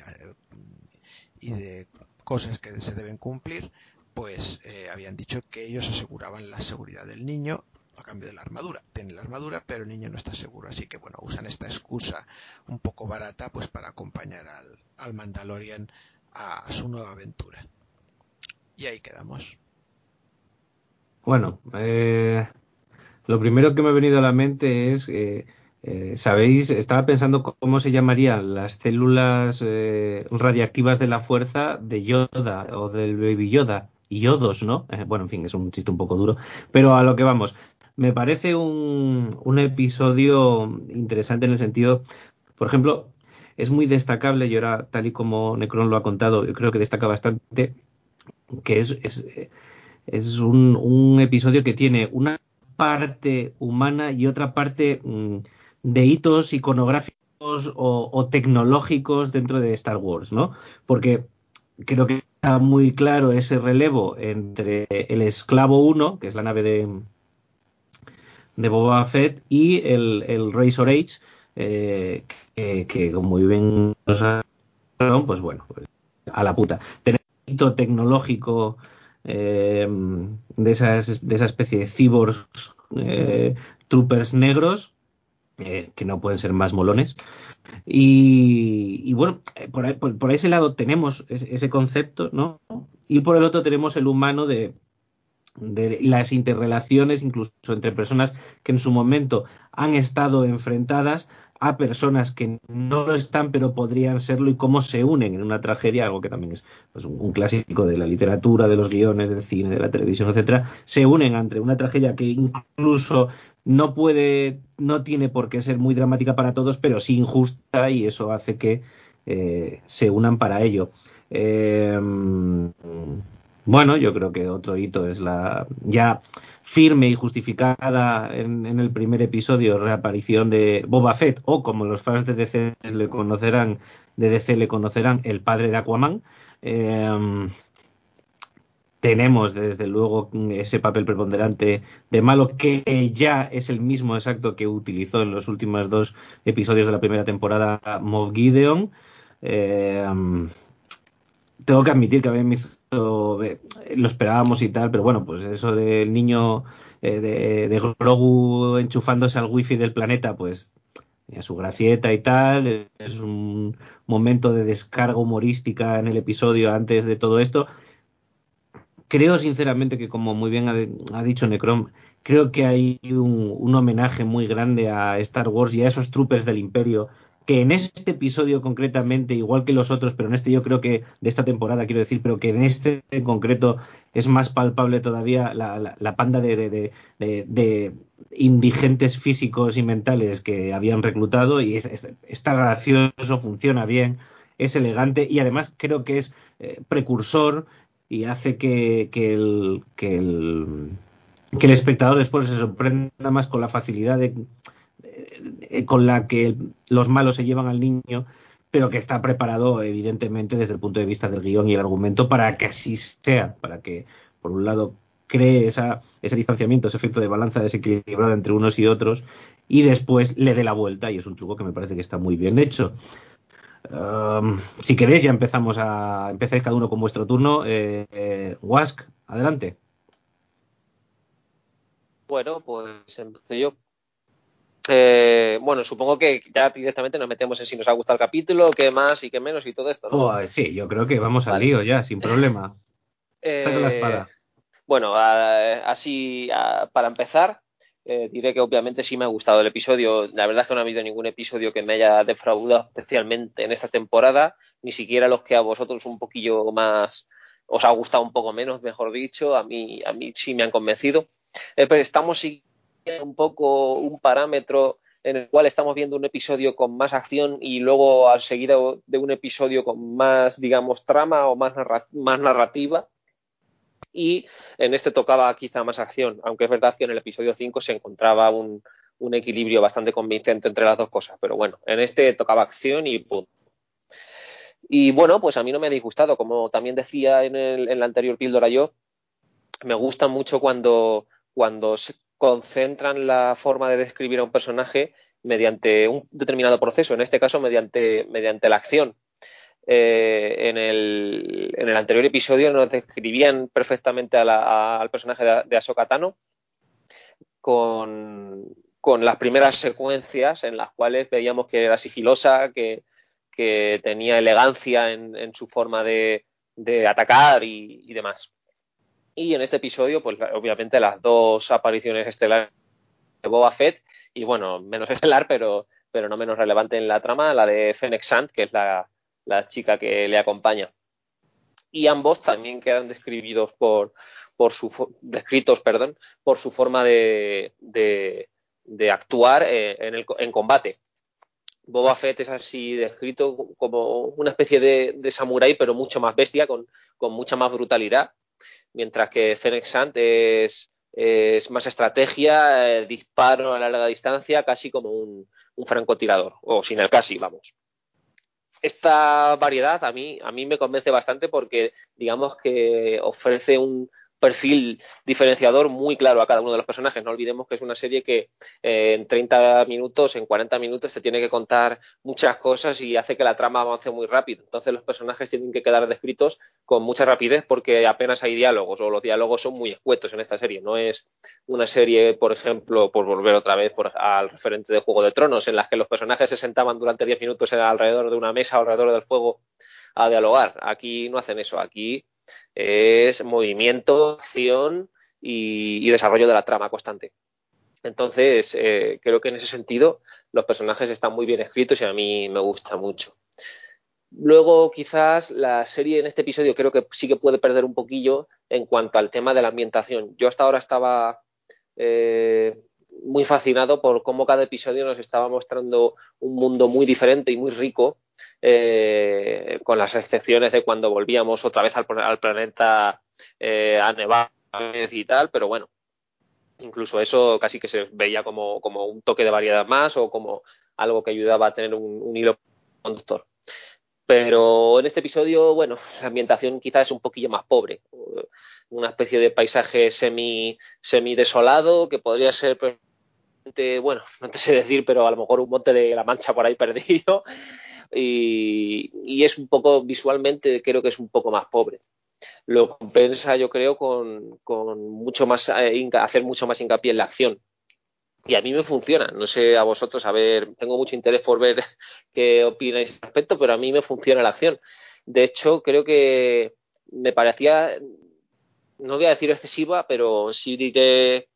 y de cosas que se deben cumplir, pues eh, habían dicho que ellos aseguraban la seguridad del niño a cambio de la armadura. Tiene la armadura, pero el niño no está seguro. Así que bueno, usan esta excusa un poco barata pues para acompañar al, al Mandalorian a su nueva aventura. Y ahí quedamos. Bueno, eh, lo primero que me ha venido a la mente es, eh, eh, sabéis, estaba pensando cómo se llamarían las células radiactivas de la fuerza de Yoda o del Baby Yoda. Yodos, ¿no? Bueno, en fin, es un chiste un poco duro, pero a lo que vamos. Me parece un, un episodio interesante en el sentido, por ejemplo, es muy destacable, y ahora, tal y como Necron lo ha contado, yo creo que destaca bastante, que es, es, es un, un, episodio que tiene una parte humana y otra parte mmm, de hitos iconográficos o, o, tecnológicos dentro de Star Wars, ¿no? Porque creo que está muy claro ese relevo entre el Esclavo 1, que es la nave de, de Boba Fett, y el, el Razor Age, eh, que, que, como viven pues bueno, pues a la puta. Tener un hito tecnológico eh, de, esas, de esa especie de cyborgs eh, troopers negros, eh, que no pueden ser más molones. Y, bueno, por, ahí, por, por, ese lado tenemos ese, ese, concepto, ¿no? Y por el otro tenemos el humano de, de las interrelaciones, incluso entre personas que en su momento han estado enfrentadas a personas que no lo están pero podrían serlo y cómo se unen en una tragedia, algo que también es pues, un, clásico de la literatura, de los guiones, del cine, de la televisión, etcétera, se unen ante una tragedia que incluso no puede, no tiene por qué ser muy dramática para todos, pero sí injusta y eso hace que eh, se unan para ello. Eh, bueno, yo creo que otro hito es la ya firme y justificada en, en, el primer episodio reaparición de Boba Fett o como los fans de DC le conocerán de DC le conocerán el padre de Aquaman. Eh, tenemos desde luego ese papel preponderante de malo que ya es el mismo exacto que utilizó en los últimos dos episodios de la primera temporada Moff Gideon. Eh, tengo que admitir que a mí me lo esperábamos y tal, pero bueno, pues eso del niño eh, de, de, Grogu enchufándose al wifi del planeta, pues a su gracieta y tal, es un momento de descarga humorística en el episodio antes de todo esto. Creo sinceramente que, como muy bien ha, dicho Necrom, creo que hay un, homenaje muy grande a Star Wars y a esos troopers del Imperio que en este episodio concretamente, igual que los otros, pero en este yo creo que de esta temporada quiero decir, pero que en este en concreto es más palpable todavía la, panda de, indigentes físicos y mentales que habían reclutado y está gracioso, funciona bien, es elegante y además creo que es eh, precursor y hace que, el, que, el, que el espectador después se sorprenda más con la facilidad de, con la que los malos se llevan al niño, pero que está preparado evidentemente desde el punto de vista del guion y el argumento para que así sea, para que por un lado cree esa, ese distanciamiento, ese efecto de balanza desequilibrada entre unos y otros y después le dé la vuelta y es un truco que me parece que está muy bien hecho si queréis, ya empezamos a. Empezáis cada uno con vuestro turno. Eh, eh, Wask, adelante. Bueno, pues empecé yo. Eh, bueno, supongo que ya directamente nos metemos en si nos ha gustado el capítulo, qué más y qué menos y todo esto, ¿no? Sí, yo creo que vamos al lío ya, sin problema. Saca la espada. Bueno, así para empezar, eh, diré que obviamente sí me ha gustado el episodio. La verdad es que no ha habido ningún episodio que me haya defraudado especialmente en esta temporada, ni siquiera los que a vosotros un poquillo más os ha gustado un poco menos, mejor dicho. A mí, a mí sí me han convencido. Eh, pero estamos siguiendo un poco un parámetro en el cual estamos viendo un episodio con más acción y luego al seguido de un episodio con más, digamos, trama o más, más narrativa y en este tocaba quizá más acción, aunque es verdad que en el episodio 5 se encontraba un, equilibrio bastante convincente entre las dos cosas, pero bueno, en este tocaba acción y punto. Y bueno, pues a mí no me ha disgustado, como también decía en, el, en la anterior píldora yo, me gusta mucho cuando, cuando concentran la forma de describir a un personaje mediante un determinado proceso, en este caso mediante, mediante la acción. Eh, en, el, en, el, anterior episodio nos describían perfectamente al personaje de, de Tano con, con, las primeras secuencias en las cuales veíamos que era sigilosa, que, que tenía elegancia en, su forma de, de atacar y, demás. Y en este episodio, pues obviamente las dos apariciones estelares de Boba Fett, y bueno, menos estelar, pero, pero no menos relevante en la trama, la de Fennec Shand, que es la, la chica que le acompaña. Y ambos también quedan describidos por, por su, descritos perdón, por su forma de, de, actuar eh, en, el, en combate. Boba Fett es así descrito como una especie de, de samurái, pero mucho más bestia, con, con, mucha más brutalidad, mientras que Fennec Shand es, es más estrategia, eh, disparo a larga distancia, casi como un, un francotirador, o sin el casi, vamos. Esta variedad a mí, a mí me convence bastante porque digamos que ofrece un, perfil diferenciador muy claro a cada uno de los personajes. No olvidemos que es una serie que eh, en 30 minutos, en 40 minutos, te tiene que contar muchas cosas y hace que la trama avance muy rápido. Entonces los personajes tienen que quedar descritos con mucha rapidez porque apenas hay diálogos o los diálogos son muy escuetos en esta serie. No es una serie, por ejemplo, por volver otra vez al referente de Juego de Tronos, en las que los personajes se sentaban durante 10 minutos alrededor de una mesa, alrededor del fuego a dialogar. Aquí no hacen eso. Aquí es movimiento, acción y, desarrollo de la trama constante. Entonces, eh, creo que en ese sentido los personajes están muy bien escritos y a mí me gusta mucho. Luego, quizás la serie en este episodio creo que sí que puede perder un poquillo en cuanto al tema de la ambientación. Yo hasta ahora estaba eh, muy fascinado por cómo cada episodio nos estaba mostrando un mundo muy diferente y muy rico eh, con las excepciones de cuando volvíamos otra vez al, planeta eh, a nevar y tal, pero bueno, incluso eso casi que se veía como, como, un toque de variedad más o como algo que ayudaba a tener un, hilo conductor. Pero en este episodio, bueno, la ambientación quizás es un poquillo más pobre. una especie de paisaje semi, semi desolado que podría ser bueno, no te sé decir, pero a lo mejor un monte de la mancha por ahí perdido. Y, es un poco, visualmente, creo que es un poco más pobre. Lo compensa, yo creo, con, mucho más, eh, hacer mucho más hincapié en la acción. Y a mí me funciona. No sé a vosotros, a ver, tengo mucho interés por ver qué opináis al respecto, pero a mí me funciona la acción. De hecho, creo que me parecía, no voy a decir excesiva, pero sí diré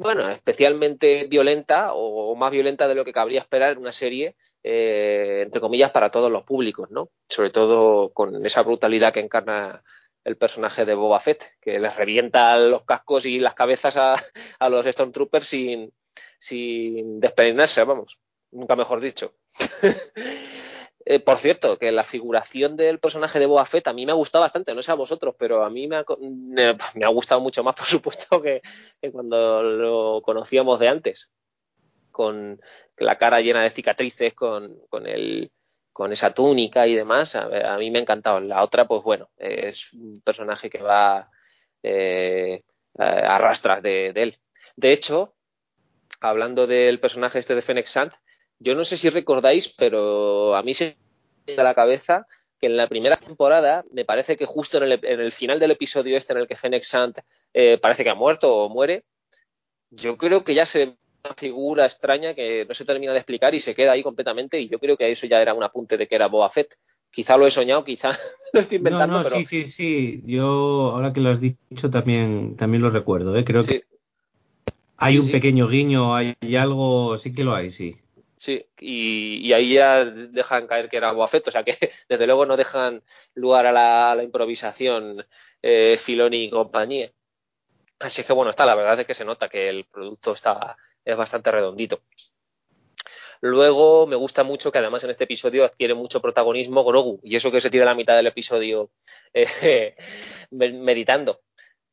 bueno, especialmente violenta o, más violenta de lo que cabría esperar en una serie, eh, entre comillas, para todos los públicos, ¿no? Sobre todo con esa brutalidad que encarna el personaje de Boba Fett, que les revienta los cascos y las cabezas a, a los Stormtroopers sin, sin despeinarse, vamos, nunca mejor dicho. Eh, por cierto, que la figuración del personaje de Boba Fett a mí me ha gustado bastante, no sé a vosotros, pero a mí me ha, me ha gustado mucho más, por supuesto, que, cuando lo conocíamos de antes. Con la cara llena de cicatrices, con, con, el, con esa túnica y demás. A, mí me ha encantado. La otra, pues bueno, es un personaje que va eh, a rastras de, él. De hecho, hablando del personaje este de Fennec Sant, yo no sé si recordáis, pero a mí se me da la cabeza que en la primera temporada, me parece que justo en el, final del episodio este en el que Fennec Sant eh, parece que ha muerto o muere, yo creo que ya se figura extraña que no se termina de explicar y se queda ahí completamente y yo creo que eso ya era un apunte de que era Boa Fett. Quizá lo he soñado, quizá lo estoy inventando, no, no, Sí, sí, sí. Yo, ahora que lo has dicho, también, también lo recuerdo. ¿eh? Creo que hay un pequeño guiño, hay algo, sí que lo hay, sí. Sí, y, ahí ya dejan caer que era Boafet, o sea que desde luego no dejan lugar a la, improvisación eh, Filoni y compañía. Así que bueno, está, la verdad es que se nota que el producto está, es bastante redondito. Luego me gusta mucho que además en este episodio adquiere mucho protagonismo Grogu, y eso que se tira la mitad del episodio eh, meditando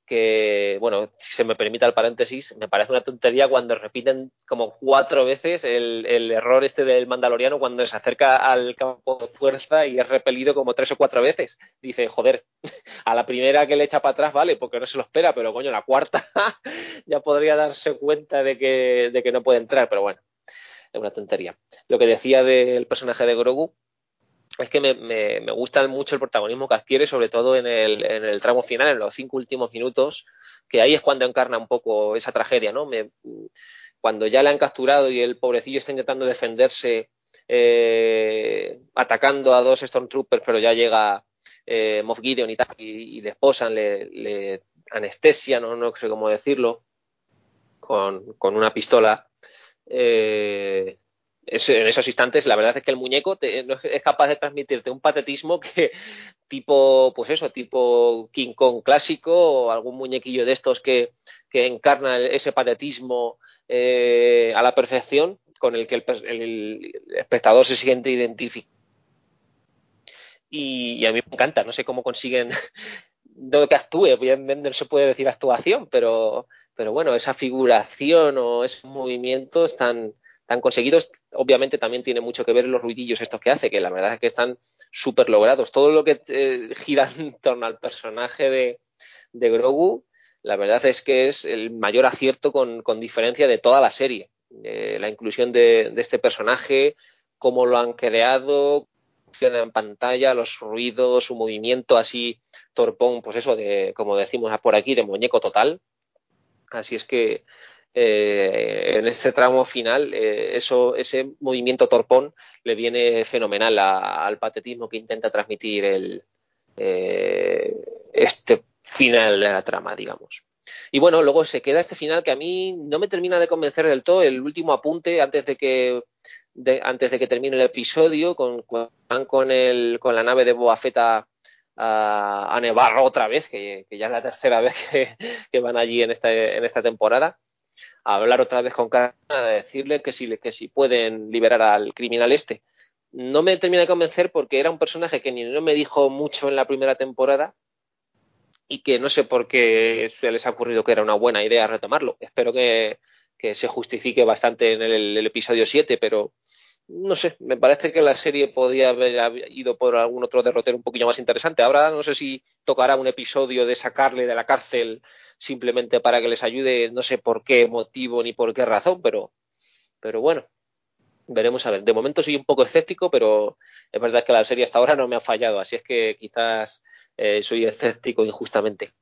que, bueno, si se me permite el paréntesis, me parece una tontería cuando repiten como cuatro veces el, error este del mandaloriano cuando se acerca al campo de fuerza y es repelido como tres o cuatro veces. Dice, joder, a la primera que le echa para atrás, vale, porque no se lo espera, pero coño, la cuarta ya podría darse cuenta de que, de que no puede entrar, pero bueno, es una tontería. Lo que decía del personaje de Grogu, es que me, me, me, gusta mucho el protagonismo que adquiere, sobre todo en el, en el, tramo final, en los cinco últimos minutos, que ahí es cuando encarna un poco esa tragedia, ¿no? Me, cuando ya le han capturado y el pobrecillo está intentando defenderse eh, atacando a dos Stormtroopers, pero ya llega eh, Moff Gideon y, tal, y, le esposan, le, le anestesia, ¿no? no sé cómo decirlo, con, con una pistola. Eh, en esos instantes, la verdad es que el muñeco es capaz de transmitirte un patetismo que tipo, pues eso, tipo King Kong clásico o algún muñequillo de estos que, encarna ese patetismo eh, a la perfección con el que el, espectador se siente identificado. Y, a mí me encanta, no sé cómo consiguen no que actúe, obviamente no se puede decir actuación, pero, pero bueno, esa figuración o esos movimientos tan, tan conseguidos, obviamente también tiene mucho que ver los ruidillos estos que hace, que la verdad es que están súper logrados. Todo lo que eh, gira en torno al personaje de, de, Grogu, la verdad es que es el mayor acierto con, con diferencia de toda la serie. Eh, la inclusión de, este personaje, cómo lo han creado, en pantalla, los ruidos, su movimiento así torpón, pues eso de, como decimos por aquí, de muñeco total. Así es que eh, en este tramo final, eh, ese movimiento torpón le viene fenomenal al patetismo que intenta transmitir el, eh, este final de la trama, digamos. Y bueno, luego se queda este final que a mí no me termina de convencer del todo. El último apunte antes de que antes de que termine el episodio, con, van con, el, con la nave de Boa a, a Nevarro otra vez, que, ya es la tercera vez que, que van allí en esta, en esta temporada hablar otra vez con Canadá, decirle que si, que si pueden liberar al criminal este. No me termina de convencer porque era un personaje que ni no me dijo mucho en la primera temporada y que no sé por qué se les ha ocurrido que era una buena idea retomarlo. Espero que, se justifique bastante en el, episodio 7, pero no sé, me parece que la serie podía haber ido por algún otro derrotero un poquillo más interesante. Ahora no sé si tocará un episodio de sacarle de la cárcel simplemente para que les ayude, no sé por qué motivo ni por qué razón, pero, pero bueno, veremos a ver. De momento soy un poco escéptico, pero es verdad que la serie hasta ahora no me ha fallado, así es que quizás eh, soy escéptico injustamente.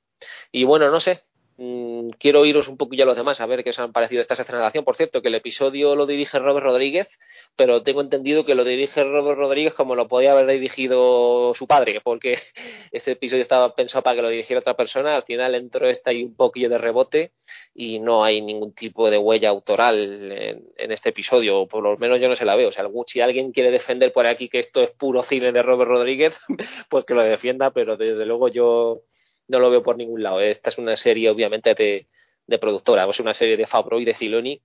Y bueno, no sé, Mm, quiero oíros un poquillo a los demás a ver qué os han parecido esta escena Por cierto, que el episodio lo dirige Robert Rodríguez, pero tengo entendido que lo dirige Robert Rodríguez como lo podía haber dirigido su padre, porque este episodio estaba pensado para que lo dirigiera otra persona. Al final entró esta y un poquillo de rebote y no hay ningún tipo de huella autoral en, este episodio, o por lo menos yo no se la veo. O sea, si alguien quiere defender por aquí que esto es puro cine de Robert Rodríguez, pues que lo defienda, pero desde luego yo no lo veo por ningún lado. Esta es una serie, obviamente, de, de productora. Es una serie de Fabro y de Filoni.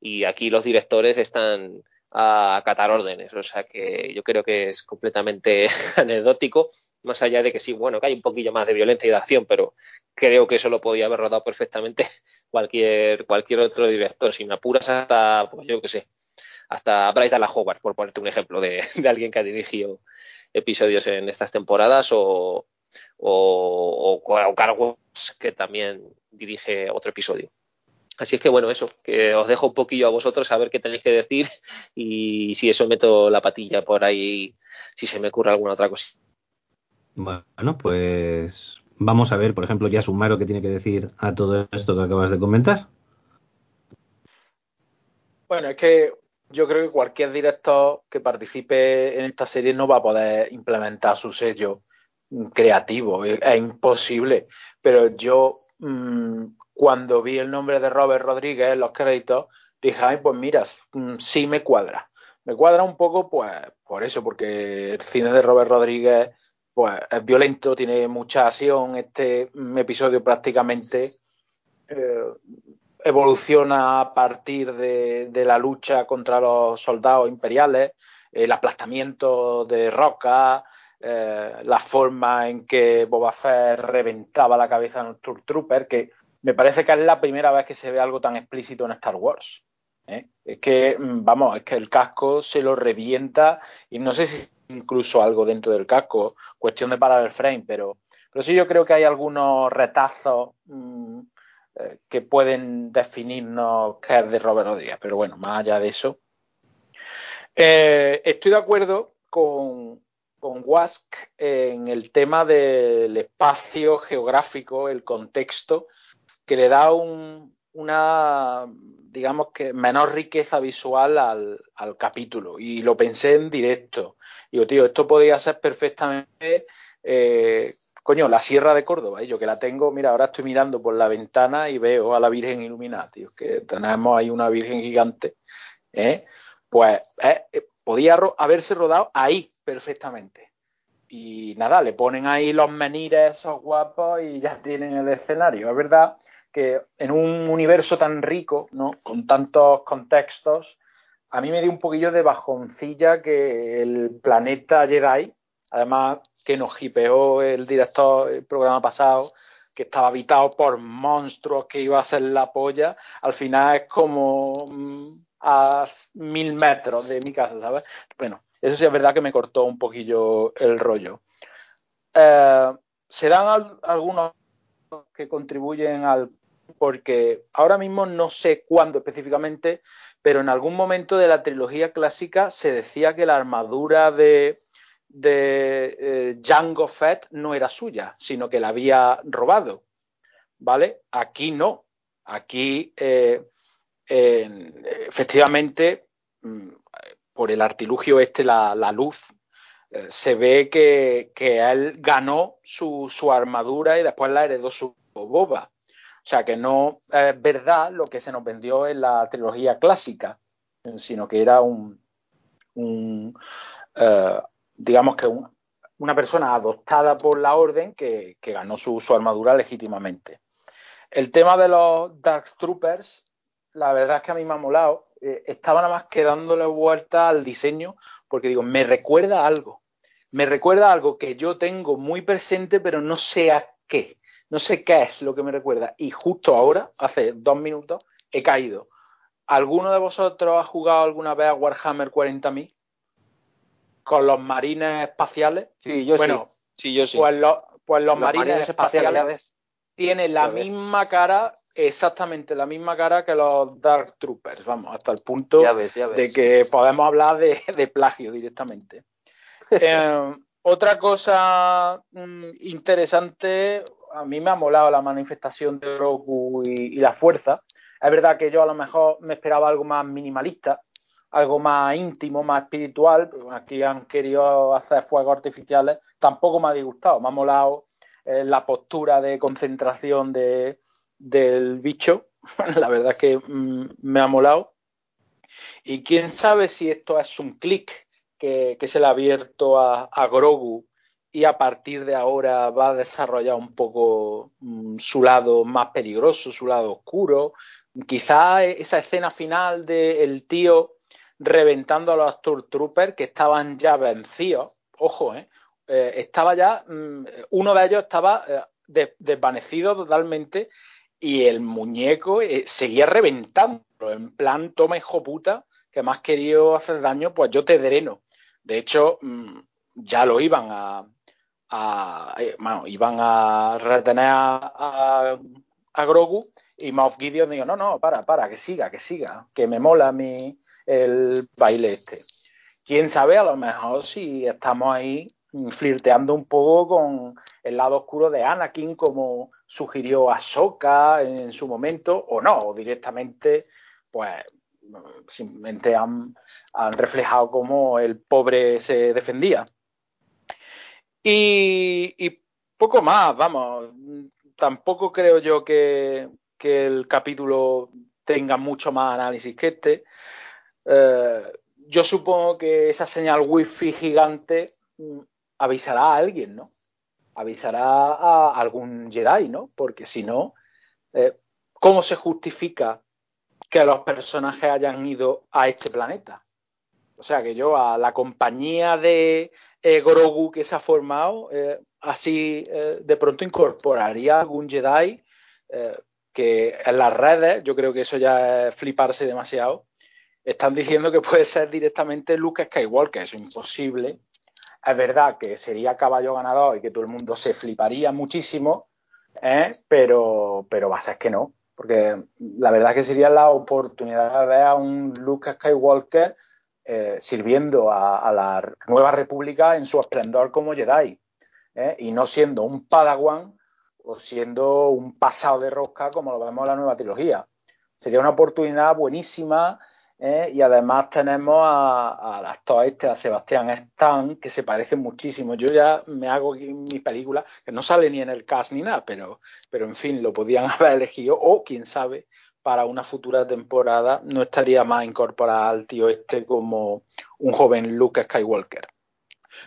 Y aquí los directores están a acatar órdenes. O sea que yo creo que es completamente anecdótico. Más allá de que sí, bueno, que hay un poquillo más de violencia y de acción, pero creo que eso lo podía haber rodado perfectamente cualquier, cualquier otro director. Si me apuras hasta, pues yo qué sé, hasta Bryce Dallas Howard, por ponerte un ejemplo de, de alguien que ha dirigido episodios en estas temporadas o, o, o, Carlos, que también dirige otro episodio. Así es que bueno, eso, que os dejo un poquillo a vosotros a ver qué tenéis que decir y si eso meto la patilla por ahí, si se me ocurre alguna otra cosa. Bueno, pues vamos a ver, por ejemplo, ya Sumaro qué tiene que decir a todo esto que acabas de comentar. Bueno, es que yo creo que cualquier director que participe en esta serie no va a poder implementar su sello creativo, es, imposible. Pero yo, mmm, cuando vi el nombre de Robert Rodríguez en los créditos, dije, ay, pues mira, mm, sí me cuadra. Me cuadra un poco, pues, por eso, porque el cine de Robert Rodríguez, pues, es violento, tiene mucha acción. Este mm, episodio prácticamente eh, evoluciona a partir de, de, la lucha contra los soldados imperiales, el aplastamiento de Roca, eh, la forma en que Boba Fett reventaba la cabeza de un Trooper, que me parece que es la primera vez que se ve algo tan explícito en Star Wars. ¿eh? Es que, mm, vamos, es que el casco se lo revienta y no sé si incluso algo dentro del casco, cuestión de parar el frame, pero, pero sí yo creo que hay algunos retazos mmm, eh, que pueden definirnos qué es de Robert Rodríguez, pero bueno, más allá de eso. Estoy de acuerdo con, con Wask en el tema del espacio geográfico, el contexto, que le da un, una, digamos que, menor riqueza visual al, capítulo. Y lo pensé en directo. Digo, tío, esto podría ser perfectamente, eh, coño, la Sierra de Córdoba. Y yo que la tengo, mira, ahora estoy mirando por la ventana y veo a la Virgen iluminada, tío, que tenemos ahí una Virgen gigante. ¿eh? Pues podía haberse rodado ahí perfectamente. Y nada, le ponen ahí los menires esos guapos y ya tienen el escenario. Es verdad que en un universo tan rico, ¿no? Con tantos contextos, a mí me dio un poquillo de bajoncilla que el planeta Jedi, además que nos hipeó el director el programa pasado, que estaba habitado por monstruos que iba a ser la polla, al final es como mm, a mil metros de mi casa, ¿sabes? Bueno, eso sí es verdad que me cortó un poquillo el rollo. Eh, se dan algunos que contribuyen al porque ahora mismo no sé cuándo específicamente, pero en algún momento de la trilogía clásica se decía que la armadura de, de eh, Jango Fett no era suya, sino que la había robado. ¿Vale? Aquí no. Aquí eh, efectivamente, mm, por el artilugio este, la, la luz, eh, se ve que, que, él ganó su, su, armadura y después la heredó su boba. O sea que no es verdad lo que se nos vendió en la trilogía clásica, sino que era un, eh, digamos que un, una persona adoptada por la orden que, que ganó su, su, armadura legítimamente. El tema de los Dark Troopers la verdad es que a mí me ha molado. Eh, estaba nada más que dándole vuelta al diseño porque digo, me recuerda algo. Me recuerda algo que yo tengo muy presente, pero no sé a qué. No sé qué es lo que me recuerda. Y justo ahora, hace dos minutos, he caído. ¿alguno de vosotros ha jugado alguna vez a Warhammer 40.000? Con los marines espaciales. Sí, yo bueno, sí. Sí, yo sí. Pues, lo- pues los, Los marines, marines espaciales, espaciales, tienen la misma cara, exactamente la misma cara que los Dark Troopers, vamos, hasta el punto Ya ves, ya ves. de que podemos hablar de, de plagio directamente. Eh, otra cosa mm, interesante, a mí me ha molado la manifestación de Grogu y, y la fuerza. Es verdad que yo a lo mejor me esperaba algo más minimalista, algo más íntimo, más espiritual. pero Aquí han querido hacer fuegos artificiales, tampoco me ha disgustado, me ha molado eh, la postura de concentración de, del bicho. La verdad que mm, me ha molado. Y quién sabe si esto es un clic que, se le ha abierto a, a Grogu y a partir de ahora va a desarrollar un poco mm, su lado más peligroso, su lado oscuro. Quizá esa escena final del tío reventando a los Stormtroopers que estaban ya vencidos. Ojo, ¿eh? Eh, estaba ya, mm, uno de ellos estaba eh, de- desvanecido totalmente y el muñeco eh, seguía reventando, en plan, toma hijo puta, que me has querido hacer daño, pues yo te dreno. De hecho, mm, ya lo iban a, eh, bueno, iban a retener a, a- Grogu y Moff Gideon dijo, no, no, para, para, que siga, que siga, que me mola mí el baile este. Quién sabe, a lo mejor si estamos ahí flirteando un poco con el lado oscuro de Anakin, como sugirió Ahsoka en su momento, o no, o directamente, pues simplemente han, han reflejado cómo el pobre se defendía. Y, y poco más, vamos, tampoco creo yo que, que el capítulo tenga mucho más análisis que este. Eh, yo supongo que esa señal wifi gigante mm, avisará a alguien, ¿no? Avisará a algún Jedi, ¿no? Porque si no, eh, ¿cómo se justifica que los personajes hayan ido a este planeta? O sea, que yo a la compañía de eh, Grogu que se ha formado, eh, así de pronto incorporaría algún Jedi que en las redes, yo creo que eso ya es fliparse demasiado, están diciendo que puede ser directamente Luke Skywalker, eso es imposible. Es verdad que sería caballo ganador y que todo el mundo se fliparía muchísimo, ¿eh? pero, pero va a ser que no, porque la verdad que sería la oportunidad de ver a un Luke Skywalker eh, sirviendo a, a, la Nueva República en su esplendor como Jedi, ¿eh? y no siendo un Padawan o siendo un pasado de rosca como lo vemos en la nueva trilogía. Sería una oportunidad buenísima ¿eh? y además tenemos a- al actor este, a Sebastián Stan, que se parece muchísimo. Yo ya me hago mi película, que no sale ni en el cast ni nada, pero, pero en fin, lo podían haber elegido, o quién sabe, para una futura temporada no estaría más incorporada al tío este como un joven Luke Skywalker.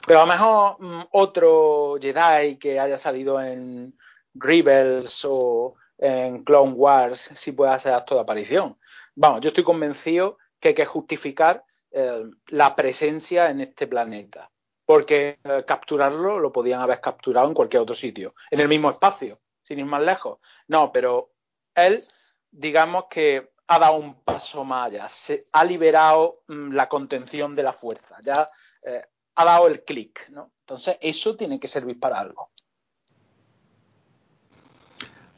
Pero a lo mejor mm, otro Jedi que haya salido en Rebels o en Clone Wars sí puede hacer acto de aparición. Vamos, yo estoy convencido que hay que justificar eh, la presencia en este planeta. Porque eh, capturarlo lo podían haber capturado en cualquier otro sitio, en el mismo espacio, sin ir más lejos. No, pero él, digamos que ha dado un paso más allá, se ha liberado mm, la contención de la fuerza, ya eh, ha dado el clic, ¿no? Entonces, eso tiene que servir para algo.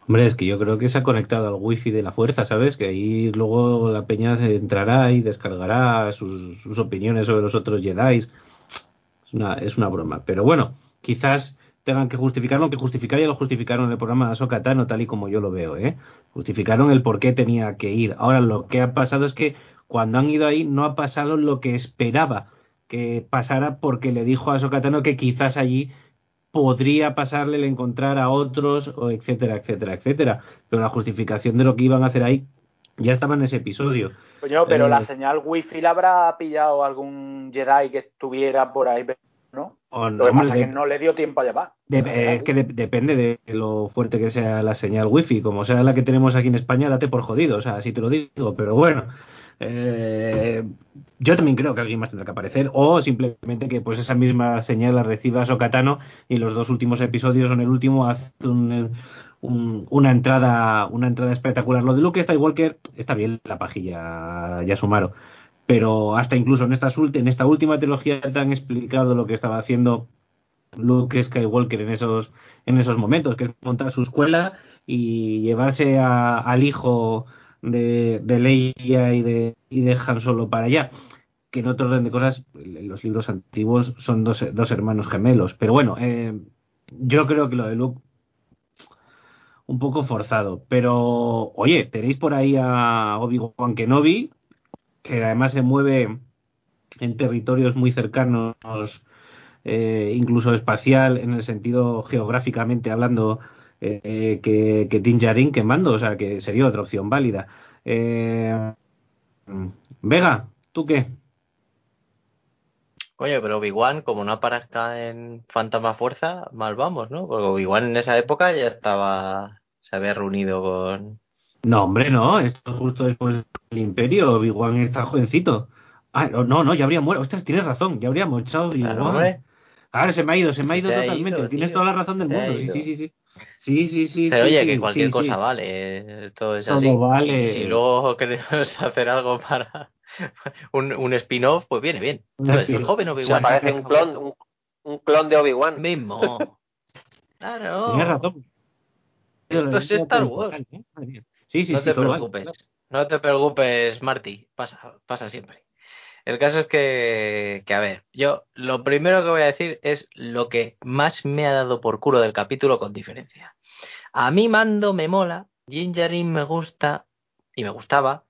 Hombre, es que yo creo que se ha conectado al wifi de la fuerza, ¿sabes? Que ahí luego la peña entrará y descargará sus, opiniones sobre los otros Jedi. Es una, es una broma. Pero bueno, quizás tengan que justificarlo, aunque justificar ya lo justificaron en el programa de Ahsoka Tano, tal y como yo lo veo, ¿eh? Justificaron el por qué tenía que ir. Ahora, lo que ha pasado es que cuando han ido ahí no ha pasado lo que esperaba que pasara porque le dijo a Ahsoka Tano que quizás allí podría pasarle el encontrar a otros, o etcétera, etcétera, etcétera. Pero la justificación de lo que iban a hacer ahí ya estaba en ese episodio. Coño, pero Eh, la señal wifi la habrá pillado algún Jedi que estuviera por ahí, ¿no? O Lo que pasa es que no le dio tiempo a llevar. de- eh, es que de- depende de lo fuerte que sea la señal wifi. Como sea la que tenemos aquí en España, date por jodido, o sea, así te lo digo. Pero bueno, Eh, yo también creo que alguien más tendrá que aparecer, o simplemente que pues esa misma señal la reciba Sokatano y los dos últimos episodios, o en el último, hace una entrada una entrada espectacular. Lo de Luke Skywalker está bien la pajilla, ya sumaro, pero hasta incluso en esta, en esta última trilogía te han explicado lo que estaba haciendo Luke Skywalker en esos, en esos momentos, que es montar su escuela y llevarse al hijo de, de Leia y de, y de Han Solo para allá. Que en otro orden de cosas, los libros antiguos son dos, dos hermanos gemelos. Pero bueno, eh, yo creo que lo de Luke un poco forzado. Pero, oye, tenéis por ahí a Obi-Wan Kenobi, que además se mueve en territorios muy cercanos, eh, incluso espacial, en el sentido geográficamente hablando, eh, que, que Din que mando, o sea que sería otra opción válida. Eh, Vega, ¿tú qué? Oye, pero Obi-Wan, como no aparezca en Fantasma Fuerza, mal vamos, ¿no? Porque Obi-Wan en esa época ya estaba, se había reunido con... No, hombre, no, esto justo después del Imperio, Obi-Wan está jovencito. Ah, no, no, ya habría muerto. Ostras, tienes razón, ya habría muerto Obi-Wan. Claro, se me ha ido, se me ha ido totalmente. Tienes toda la razón del mundo. Sí, sí, sí, sí. Sí, sí, sí. Pero oye, que cualquier cosa vale. Todo es así. vale. Si, luego queremos hacer algo para un, un spin-off, pues viene bien. El joven Obi-Wan. parece un clon, un, clon de Obi-Wan. Mismo. Claro. Tienes razón. Esto es Star Wars. ¿eh? Sí, sí, no te preocupes. No te preocupes, Marty. Pasa, pasa siempre. El caso es que, que, a ver, yo lo primero que voy a decir es lo que más me ha dado por culo del capítulo con diferencia. A mí Mando me mola, Gingerin me gusta y me gustaba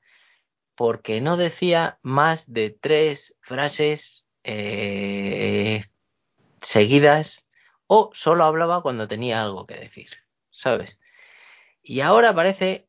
porque no decía más de tres frases eh, seguidas o solo hablaba cuando tenía algo que decir, ¿sabes? Y ahora parece,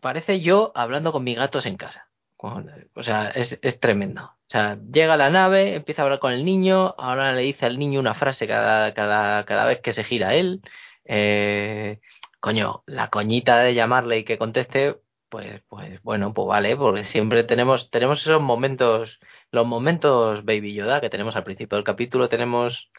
parece yo hablando con mis gatos en casa. O sea, es, es tremendo. O sea, llega a la nave, empieza a hablar con el niño, ahora le dice al niño una frase cada, cada, cada vez que se gira él. Eh, coño, la coñita de llamarle y que conteste, pues, pues bueno, pues vale, porque siempre tenemos, tenemos esos momentos, los momentos Baby Yoda que tenemos al principio del capítulo, tenemos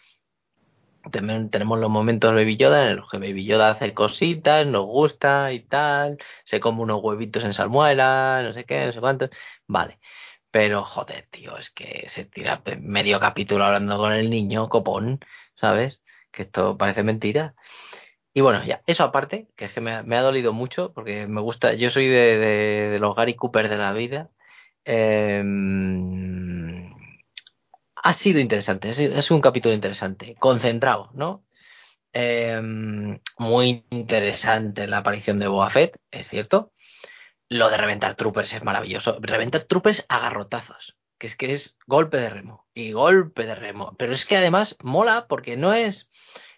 tenemos los momentos Baby Yoda en los que Baby Yoda hace cositas, nos gusta y tal, se come unos huevitos en salmuela, no sé qué, no sé cuántos, vale. Pero, joder, tío, es que se tira medio capítulo hablando con el niño, copón, ¿sabes? Que esto parece mentira. Y bueno, ya, eso aparte, que es que me, ha dolido mucho, porque me gusta, yo soy de, los Gary Cooper de la vida. Em, ha sido interesante, ha sido, un capítulo interesante, concentrado, ¿no? Em, muy interesante la aparición de Boa Fett, es cierto lo de reventar troopers es maravilloso. Reventar troopers a garrotazos. Que es que es golpe de remo. Y golpe de remo. Pero es que además mola porque no es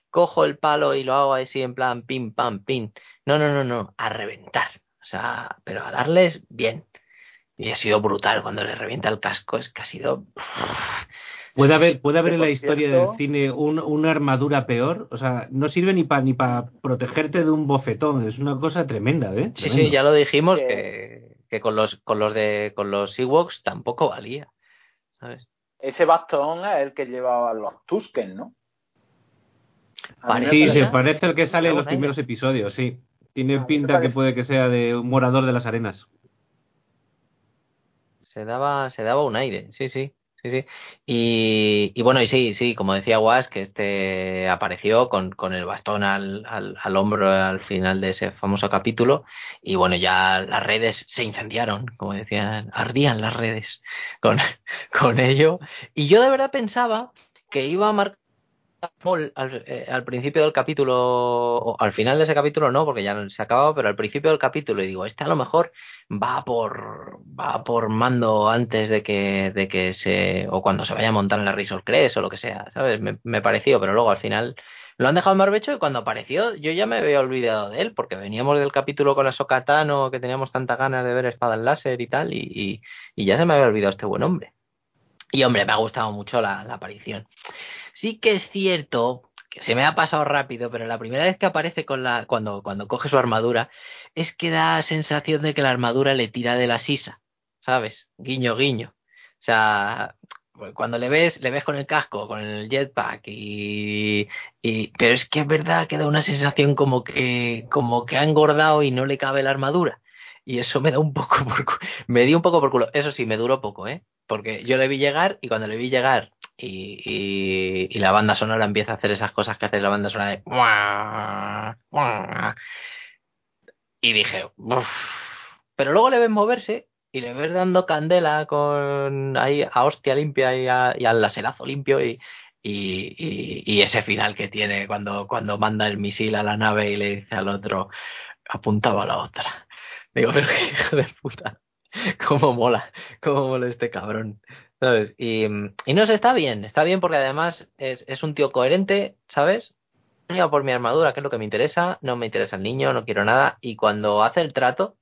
cojo el palo y lo hago así en plan pim, pam, pim. No, no, no, no. A reventar. O sea, pero a darles bien. Y ha sido brutal cuando le revienta el casco. Es que ha sido. Puede haber, puede haber en la historia del cine una armadura peor. O sea, no sirve ni para ni para protegerte de un bofetón. Es una cosa tremenda, ¿eh? Sí, sí, ya lo dijimos que, que, con los con los de con los Ewoks tampoco valía. ¿Sabes? Ese bastón es el que llevaba los Tusken, ¿no? Sí, se parece el que sale en los primeros episodios, sí. Tiene pinta que puede que sea de un morador de las arenas. Se daba, se daba un aire, sí, sí sí, sí. Y, bueno, y sí, sí, como decía Was, que este apareció con, con el bastón al, al, hombro al final de ese famoso capítulo. Y bueno, ya las redes se incendiaron, como decían, ardían las redes con, con ello. Y yo de verdad pensaba que iba a marcar eh, al, principio del capítulo, o al final de ese capítulo no, porque ya se acabado, pero al principio del capítulo y digo, este a lo mejor va por va por mando antes de que, de que se, o cuando se vaya a montar en la Resort Crest o lo que sea, ¿sabes? Me, pareció, pero luego al final lo han dejado en barbecho y cuando apareció yo ya me había olvidado de él, porque veníamos del capítulo con la Sokatano, que teníamos tantas ganas de ver espadas láser y tal, y, y, ya se me había olvidado este buen hombre. Y hombre, me ha gustado mucho la aparición. Sí que es cierto que se me ha pasado rápido, pero la primera vez que aparece con la, cuando, coge su armadura, es que da sensación de que la armadura le tira de la sisa. ¿sabes? Guiño, guiño. O sea, cuando le ves, le ves con el casco, con el jetpack y, y, pero es que es verdad que da una sensación como que, como que ha engordado y no le cabe la armadura. Y eso me da un poco por me dio un poco por culo. Eso sí, me duró poco, ¿eh? Porque yo le vi llegar y cuando le vi llegar y, y, la banda sonora empieza a hacer esas cosas que hace la banda sonora de y dije, pero luego le ves moverse y le ves dando candela con ahí a hostia limpia y, a, y al laserazo limpio y, y, y, ese final que tiene cuando, cuando manda el misil a la nave y le dice al otro, apuntaba a la otra. Digo, pero qué hijo de puta. Cómo mola, cómo mola este cabrón. ¿Sabes? Y, no sé, está bien, está bien porque además es, un tío coherente, ¿sabes? Iba por mi armadura, que es lo que me interesa, no me interesa el niño, no quiero nada. Y cuando hace el trato,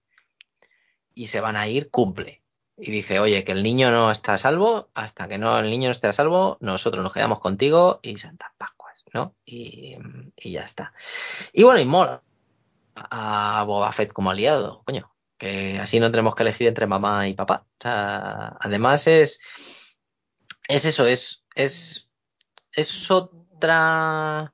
y se van a ir, cumple. Y dice, oye, que el niño no está a salvo, hasta que no el niño no esté a salvo, nosotros nos quedamos contigo y Santa Pascuas, ¿no? Y, y ya está. Y bueno, y mola a Boba Fett como aliado, coño, que así no tenemos que elegir entre mamá y papá. O sea, además es, es eso, es, es, es otra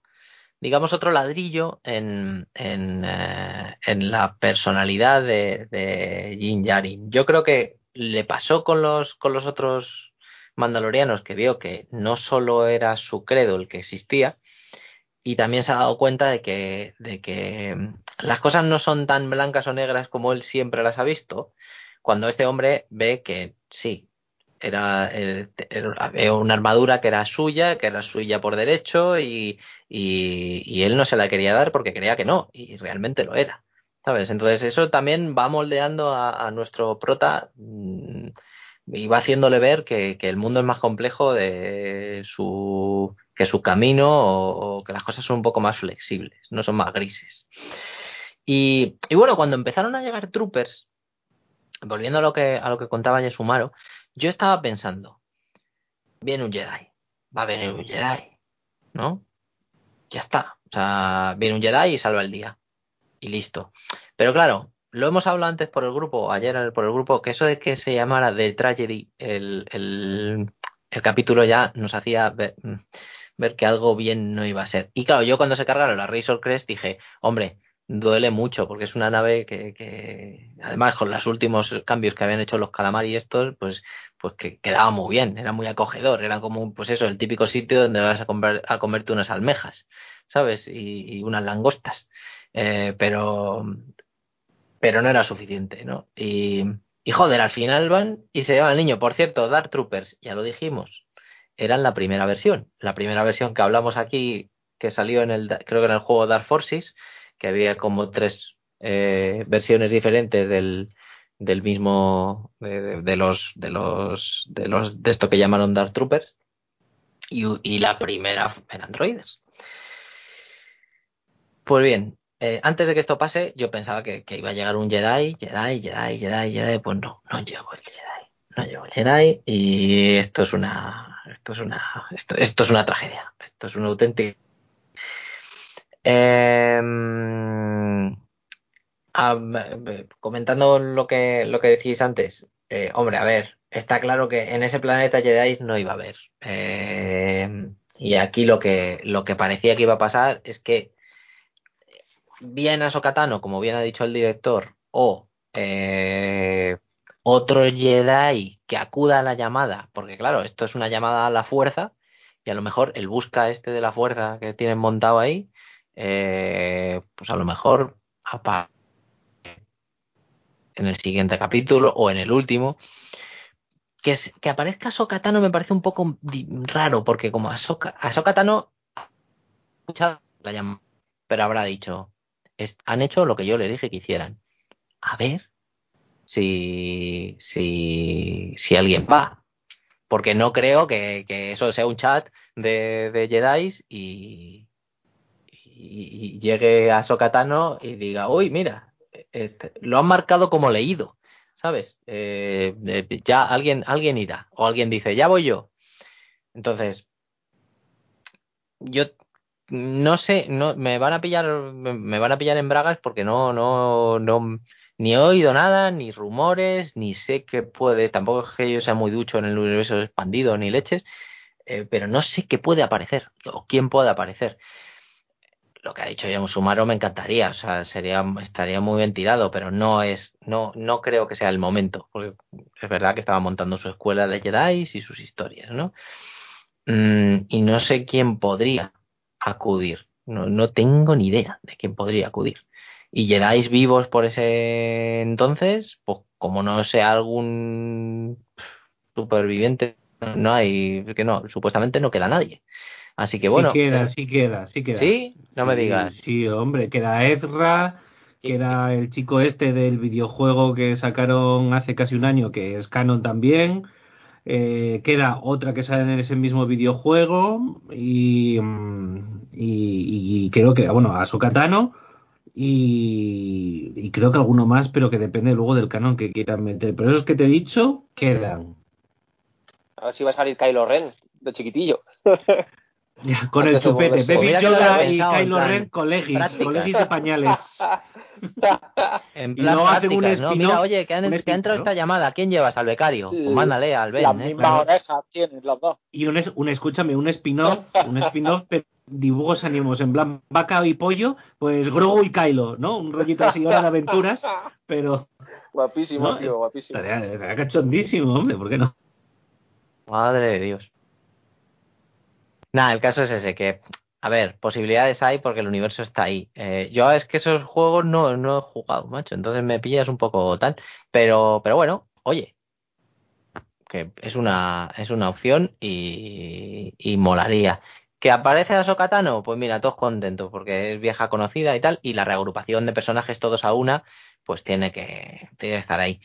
digamos, otro ladrillo en, en, eh, en la personalidad de, de Jin Yarin. Yo creo que le pasó con los, con los otros mandalorianos que vio que no solo era su credo el que existía, y también se ha dado cuenta de que, de que las cosas no son tan blancas o negras como él siempre las ha visto, cuando este hombre ve que sí, era, era, una armadura que era suya, que era suya por derecho y, y, él no se la quería dar porque creía que no y realmente lo era. ¿Sabes? Entonces eso también va moldeando a, a nuestro prota mmm, y va haciéndole ver que, que, el mundo es más complejo de su que su camino o, que las cosas son un poco más flexibles, no son más grises. Y, bueno, cuando empezaron a llegar troopers, volviendo a lo que a lo que contaba Yesumaro, yo estaba pensando, viene un Jedi, va a venir un Jedi, ¿no? Ya está. O sea, viene un Jedi y salva el día. Y listo. Pero claro, lo hemos hablado antes por el grupo, ayer por el grupo, que eso de que se llamara The Tragedy, el, el, el capítulo ya nos hacía ver, ver, que algo bien no iba a ser. Y claro, yo cuando se cargaron la Razor Crest dije, hombre, duele mucho porque es una nave que, que, además con los últimos cambios que habían hecho los calamari y estos pues pues que quedaba muy bien era muy acogedor era como pues eso el típico sitio donde vas a, comprar, a comerte unas almejas sabes y, unas langostas eh, pero pero no era suficiente no y, y joder al final van y se llevan al niño. Por cierto Dark Troopers ya lo dijimos eran la primera versión. La primera versión que hablamos aquí que salió en el creo que en el juego Dark Forces que había como tres eh, versiones diferentes del, del mismo de, de, los de los de los de esto que llamaron Dark Troopers. Y, y la primera eran droides. Pues bien eh, antes de que esto pase yo pensaba que, iba a llegar un Jedi Jedi Jedi Jedi Jedi. Pues no no llegó el Jedi. No llegó el Jedi y esto es una esto es una esto, esto es una tragedia esto es un auténtico eh, ah, comentando lo que, lo que decís antes, eh, hombre, a ver, está claro que en ese planeta Jedi no iba a haber. Eh, y aquí lo que, lo que parecía que iba a pasar es que bien a Sokatano, como bien ha dicho el director, o eh, otro Jedi que acuda a la llamada, porque claro, esto es una llamada a la fuerza, y a lo mejor el busca este de la fuerza que tienen montado ahí, eh, pues a lo mejor en el siguiente capítulo o en el último. Que, que aparezca Sokatano me parece un poco raro, porque como a, Soka, a Sokatano la llama, pero habrá dicho, han hecho lo que yo les dije que hicieran. A ver si, si, si alguien va. Porque no creo que, que eso sea un chat de, de Jedi y, y, llegue a Sokatano y diga, uy, mira, este, lo han marcado como leído, ¿sabes? Eh, ya alguien, alguien irá, o alguien dice, ya voy yo. Entonces, yo no sé, no, me van a pillar, me van a pillar en bragas porque no, no, no, ni he oído nada, ni rumores, ni sé qué puede, tampoco es que yo sea muy ducho en el universo expandido ni leches, eh, pero no sé qué puede aparecer o quién puede aparecer. Lo que ha dicho John Sumaro me encantaría, o sea, sería, estaría muy bien tirado, pero no es, no, no creo que sea el momento, porque es verdad que estaba montando su escuela de Jedi y sus historias, ¿no? Mm, y no sé quién podría acudir, no, no tengo ni idea de quién podría acudir. Y Jedi vivos por ese entonces, pues como no sea algún superviviente no hay, que no, supuestamente no queda nadie. Así que bueno. Sí queda, sí queda, sí queda. ¿Sí? No me digas. Sí, hombre, queda Ezra, queda el chico este del videojuego que sacaron hace casi un año, que es canon también. Eh, queda otra que sale en ese mismo videojuego y, y, creo que, bueno, a Sokatano y, creo que alguno más, pero que depende luego del canon que quieran meter. Pero esos que te he dicho quedan. A ver si va a salir Kylo Ren, de chiquitillo. con el chupete, Baby Yoda y Kylo Ren, colegis, colegis de pañales. en plan y prácticas, ¿no? Mira, oye, que, han, que ha entrado esta llamada, ¿quién llevas? ¿Al becario? Pues mándale al Ben. Las ¿eh? mismas orejas tienen los dos. Y un, un escúchame, un spin-off, un spin-off, dibujos ánimos en plan vaca y pollo, pues Grogu y Kylo, ¿no? Un rollito así ahora de aventuras, pero... Guapísimo, tío, guapísimo. Estaría, estaría cachondísimo, hombre, ¿por qué no? Madre de Dios. Nada, el caso es ese, que, a ver, posibilidades hay porque el universo está ahí. Eh, yo es que esos juegos no, no he jugado, macho, entonces me pillas un poco tal. Pero, pero bueno, oye, que es una, es una opción y, y molaría. ¿Que aparece a Sokatano? Pues mira, todos contentos porque es vieja conocida y tal, y la reagrupación de personajes todos a una, pues tiene que, tiene que estar ahí.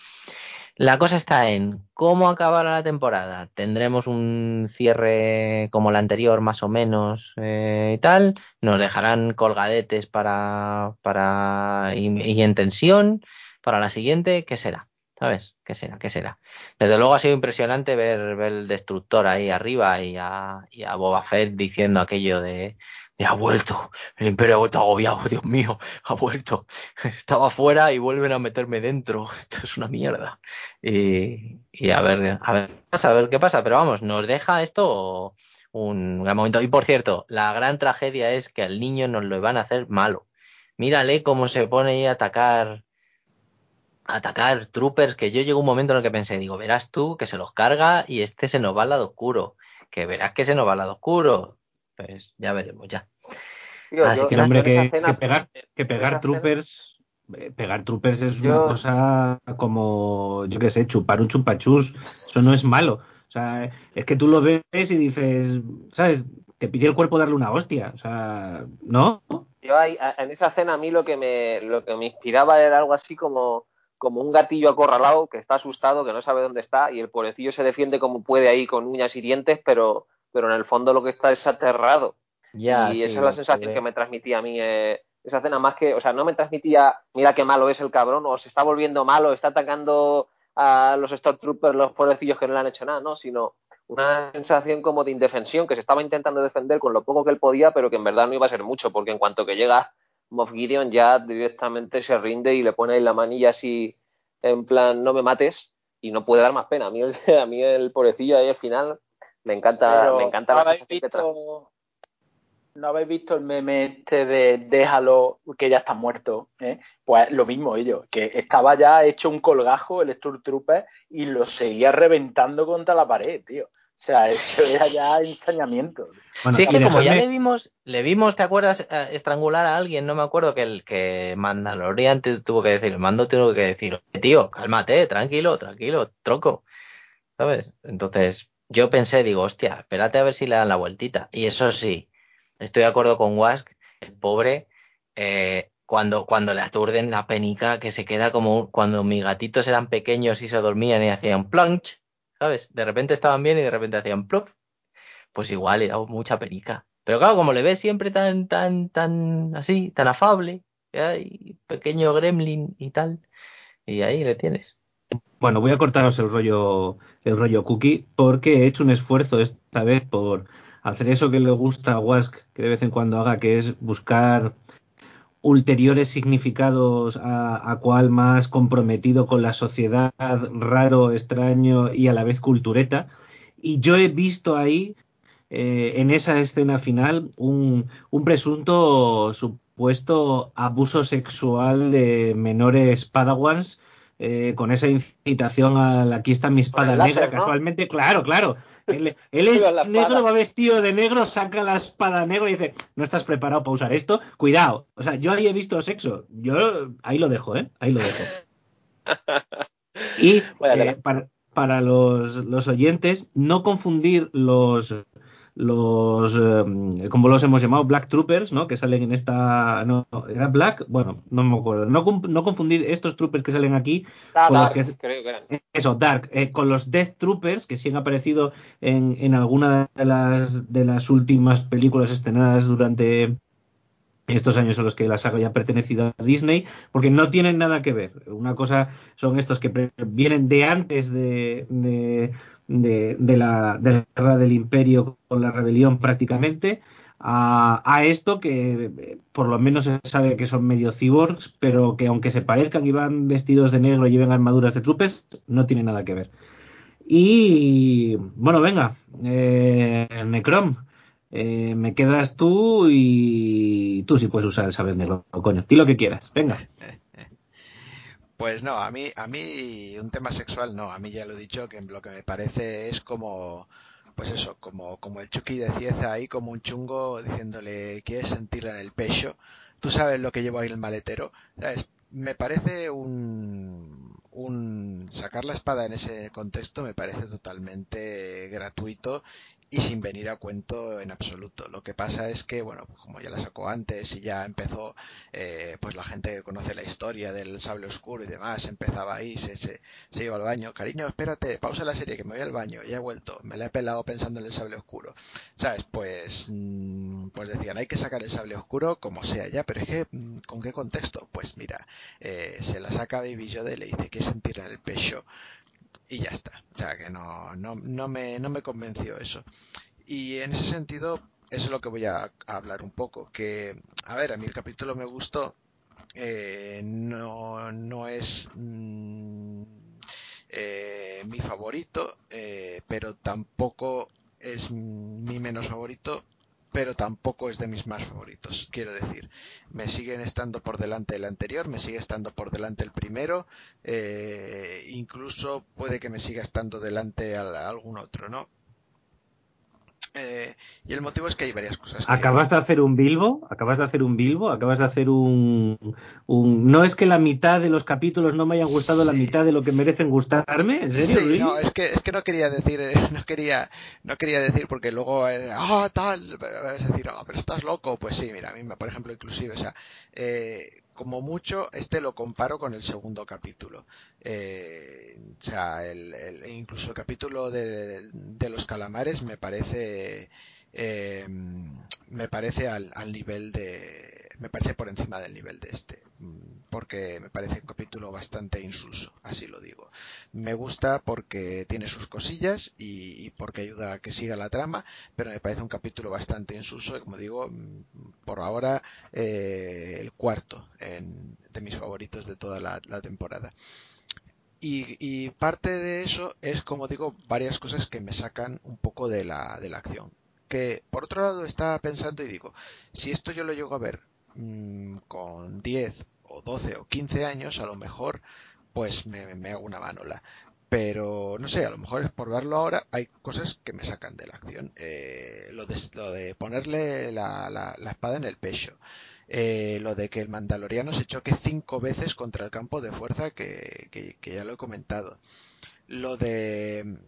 La cosa está en cómo acabará la temporada. Tendremos un cierre como el anterior, más o menos, eh, y tal. Nos dejarán colgadetes para, para y, en tensión para la siguiente. ¿Qué será? ¿Sabes? ¿Qué será? ¿Qué será? Desde luego ha sido impresionante ver, el destructor ahí arriba y a, y a Boba Fett diciendo aquello de ha vuelto, el imperio ha vuelto agobiado, Dios mío, ha vuelto. Estaba fuera y vuelven a meterme dentro. Esto es una mierda. Y, a ver, a ver, a ver qué pasa. Pero vamos, nos deja esto un gran momento. Y por cierto, la gran tragedia es que al niño nos lo van a hacer malo. Mírale cómo se pone a atacar atacar troopers que yo llego un momento en el que pensé, digo, verás tú que se los carga y este se nos va al lado oscuro, que verás que se nos va al lado oscuro, pues ya veremos, ya. Así que, hombre, que, pegar, que pegar troopers, eh, pegar troopers es una cosa como, yo qué sé, chupar un chupachus, eso no es malo. O sea, es que tú lo ves y dices, ¿sabes? Te pide el cuerpo darle una hostia, o sea, ¿no? Yo en esa escena a mí lo que me, lo que me inspiraba era algo así como, como un gatillo acorralado que está asustado, que no sabe dónde está y el pobrecillo se defiende como puede ahí con uñas y dientes, pero pero en el fondo lo que está es aterrado. y esa es la sensación que me transmitía a mí eh, esa cena, más que, o sea, no me transmitía, mira qué malo es el cabrón, o se está volviendo malo, está atacando a los Stormtroopers, los pobrecillos que no le han hecho nada, ¿no? Sino una sensación como de indefensión, que se estaba intentando defender con lo poco que él podía, pero que en verdad no iba a ser mucho, porque en cuanto que llega Moff Gideon ya directamente se rinde y le pone ahí la manilla así, en plan, no me mates, y no puede dar más pena. A mí el, a mí el pobrecillo ahí al final me encanta, me encanta la visto, ¿No habéis visto el meme este de déjalo que ya está muerto? ¿eh? Pues lo mismo ellos, que estaba ya hecho un colgajo el Trooper y lo seguía reventando contra la pared, tío. O sea, eso era ya ensañamiento. sí, es que como ya le vimos, le vimos, ¿te acuerdas? Eh, estrangular a alguien, no me acuerdo que el que Mandalorian tuvo que decir, mando tuvo que decir, tío, cálmate, tranquilo, tranquilo, troco. ¿Sabes? Entonces, yo pensé, digo, hostia, espérate a ver si le dan la vueltita. Y eso sí, estoy de acuerdo con Wask, el pobre, eh, cuando, cuando le aturden la penica, que se queda como cuando mis gatitos eran pequeños y se dormían y hacían plunch, ¿sabes? De repente estaban bien y de repente hacían plop. Pues igual le dado mucha penica. Pero claro, como le ves siempre tan, tan, tan así, tan afable, y pequeño gremlin y tal, y ahí le tienes. Bueno, voy a cortaros el rollo, el rollo cookie porque he hecho un esfuerzo esta vez por hacer eso que le gusta a Wask que de vez en cuando haga, que es buscar ulteriores significados a, a, cual más comprometido con la sociedad, raro, extraño y a la vez cultureta. Y yo he visto ahí, eh, en esa escena final, un, un presunto supuesto abuso sexual de menores padawans eh, con esa incitación a la, aquí está mi espada negra, casualmente, claro, claro. Él, es negro, va vestido de negro, saca la espada negra y dice, no estás preparado para usar esto, cuidado. O sea, yo ahí he visto sexo, yo ahí lo dejo, ¿eh? Ahí lo dejo. Y eh, para, para los, los oyentes, no confundir los los, eh, como los hemos llamado, Black Troopers, ¿no? Que salen en esta, no, era Black, bueno, no me acuerdo. No, no confundir estos troopers que salen aquí ah, con los que, creo que eran. eso, Dark, eh, con los Death Troopers que sí han aparecido en, en alguna de las de las últimas películas estrenadas durante estos años a los que la saga ya ha pertenecido a Disney, porque no tienen nada que ver. Una cosa son estos que vienen de antes de, de, la, guerra del imperio con la rebelión prácticamente, a, esto que por lo menos se sabe que son medio cyborgs, pero que aunque se parezcan y van vestidos de negro y lleven armaduras de trupes, no tiene nada que ver. Y bueno, venga, eh, Necrom, eh, me quedas tú y tú sí puedes usar el saber negro, coño, di lo que quieras, venga. Pues no, a mí, a mí un tema sexual no, a mí ya lo he dicho que lo que me parece es como, pues eso, como, como el Chucky de Cieza ahí, como un chungo diciéndole, ¿quieres sentirla en el pecho? Tú sabes lo que llevo ahí en el maletero. Me parece un, un sacar la espada en ese contexto me parece totalmente gratuito y sin venir a cuento en absoluto. Lo que pasa es que, bueno, como ya la sacó antes y ya empezó, eh, pues la gente que conoce la historia del sable oscuro y demás, empezaba ahí, se, se, se, iba al baño, cariño, espérate, pausa la serie que me voy al baño, ya he vuelto, me la he pelado pensando en el sable oscuro. ¿Sabes? Pues, mm, pues decían, hay que sacar el sable oscuro como sea ya, pero es que, mm, ¿con qué contexto? Pues mira, eh, se la saca Baby Yoda y le dice que sentir en el pecho y ya está. O sea que no, no, no, me, no me convenció eso. Y en ese sentido, eso es lo que voy a, hablar un poco. Que, a ver, a mí el capítulo me gustó. Eh, no, no es mm, eh, mi favorito, eh, pero tampoco es mi menos favorito pero tampoco es de mis más favoritos. Quiero decir, me siguen estando por delante el anterior, me sigue estando por delante el primero, eh, incluso puede que me siga estando delante algún otro, ¿no? Eh, y el motivo es que hay varias cosas. ¿Acabas de hacer un Bilbo? ¿Acabas de hacer un Bilbo? ¿Acabas de hacer un, No es que la mitad de los capítulos no me hayan gustado la mitad de lo que merecen gustarme? ¿En serio? Sí, no, es que, es que no quería decir, eh, no quería, no quería decir porque luego, eh, ah, tal, es decir, oh, pero estás loco. Pues sí, mira, a mí, por ejemplo, inclusive, o sea, como mucho, este lo comparo con el segundo capítulo. o sea, incluso el capítulo de, los calamares me parece eh, me parece al, nivel de me parece por encima del nivel de este porque me parece un capítulo bastante insulso así lo digo. Me gusta porque tiene sus cosillas y, porque ayuda a que siga la trama pero me parece un capítulo bastante insulso y como digo por ahora eh, el cuarto de mis favoritos de toda la, temporada. Y, parte de eso es, como digo, varias cosas que me sacan un poco de la, de la acción. Que por otro lado estaba pensando y digo, si esto yo lo llego a ver mmm, con 10 o 12 o 15 años, a lo mejor pues me, me, hago una manola. Pero no sé, a lo mejor es por verlo ahora, hay cosas que me sacan de la acción. Eh, lo, de, lo, de, ponerle la, la, espada en el pecho. Eh, lo de que el mandaloriano se choque cinco veces contra el campo de fuerza que, que ya lo he comentado. Lo de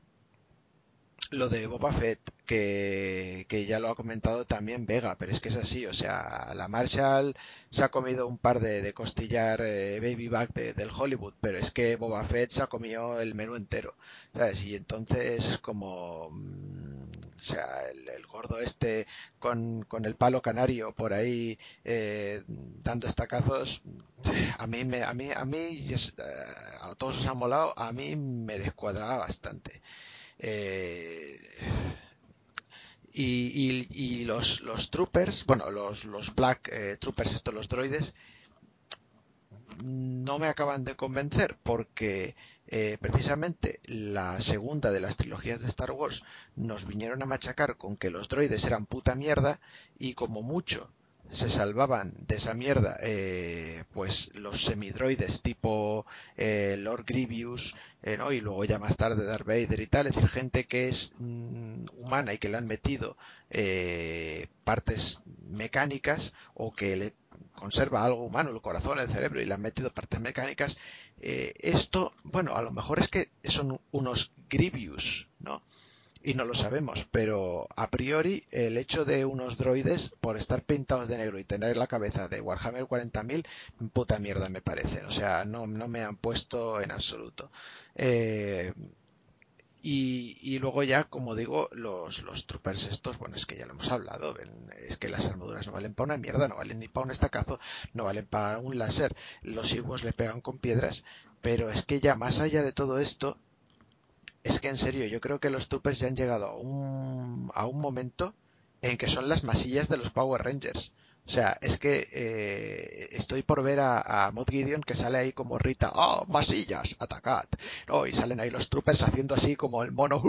lo de Boba Fett, que, que, ya lo ha comentado también Vega, pero es que es así, o sea, la Marshall se ha comido un par de, de costillar eh, baby back del Hollywood, pero es que Boba Fett se ha comido el menú entero, ¿sabes? Y entonces es como, mm, o sea, el, gordo este con, con, el palo canario por ahí eh, dando estacazos, a mí, me, a mí, a mí, eh, a todos os ha molado, a mí me descuadraba bastante. Eh, Y, los, los troopers, bueno, los, black eh, troopers, estos los droides, no me acaban de convencer porque eh, precisamente la segunda de las trilogías de Star Wars nos vinieron a machacar con que los droides eran puta mierda y como mucho se salvaban de esa mierda eh, pues los semidroides tipo eh, Lord Grievous ¿no? y luego ya más tarde Darth Vader y tal es decir gente que es mm, humana y que le han metido partes mecánicas o que le conserva algo humano, el corazón, el cerebro y le han metido partes mecánicas, eh, esto, bueno, a lo mejor es que son unos Grievous, ¿no? Y no lo sabemos, pero a priori el hecho de unos droides, por estar pintados de negro y tener la cabeza de Warhammer 40.000, puta mierda me parecen. O sea, no, no me han puesto en absoluto. Eh, y, luego ya, como digo, los, los troopers estos, bueno, es que ya lo hemos hablado, es que las armaduras no valen para una mierda, no valen ni para un estacazo, no valen para un láser, los higos le pegan con piedras, pero es que ya más allá de todo esto, es que en serio, yo creo que los troopers ya han llegado a un, momento en que son las masillas de los Power Rangers. O sea, es que eh, estoy por ver a, a Mod Gideon que sale ahí como Rita, ¡oh, masillas, atacad! ¿no? Y salen ahí los troopers haciendo así como el mono,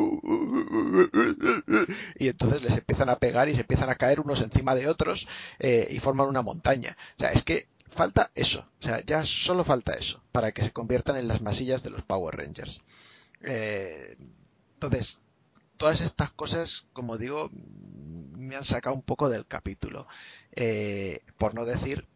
y entonces les empiezan a pegar y se empiezan a caer unos encima de otros eh, y forman una montaña. O sea, es que falta eso, o sea, ya solo falta eso para que se conviertan en las masillas de los Power Rangers. Eh, entonces, todas estas cosas, como digo, me han sacado un poco del capítulo. Eh, por no decir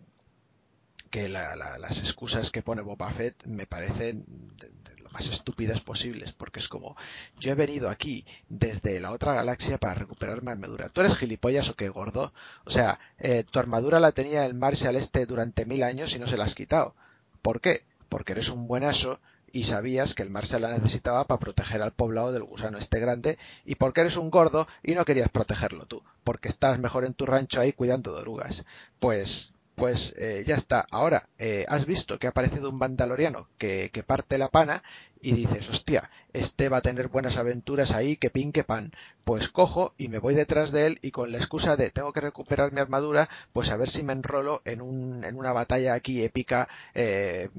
que las excusas que pone Boba Fett me parecen de, lo más estúpidas posibles, porque es como, yo he venido aquí desde la otra galaxia para recuperar mi armadura. ¿Tú eres gilipollas o qué gordo? O sea, eh, tu armadura la tenía el Marshal este durante mil años y no se la has quitado. ¿Por qué? Porque eres un buenazo y sabías que el Marshal la necesitaba para proteger al poblado del gusano este grande y porque eres un gordo y no querías protegerlo tú, porque estás mejor en tu rancho ahí cuidando de orugas. Pues pues eh, ya está. Ahora, eh, has visto que ha aparecido un vandaloriano que, que, parte la pana y dices, hostia, este va a tener buenas aventuras ahí, que pin, que pan. Pues cojo y me voy detrás de él y con la excusa de tengo que recuperar mi armadura, pues a ver si me enrolo en, un, en una batalla aquí épica, eh,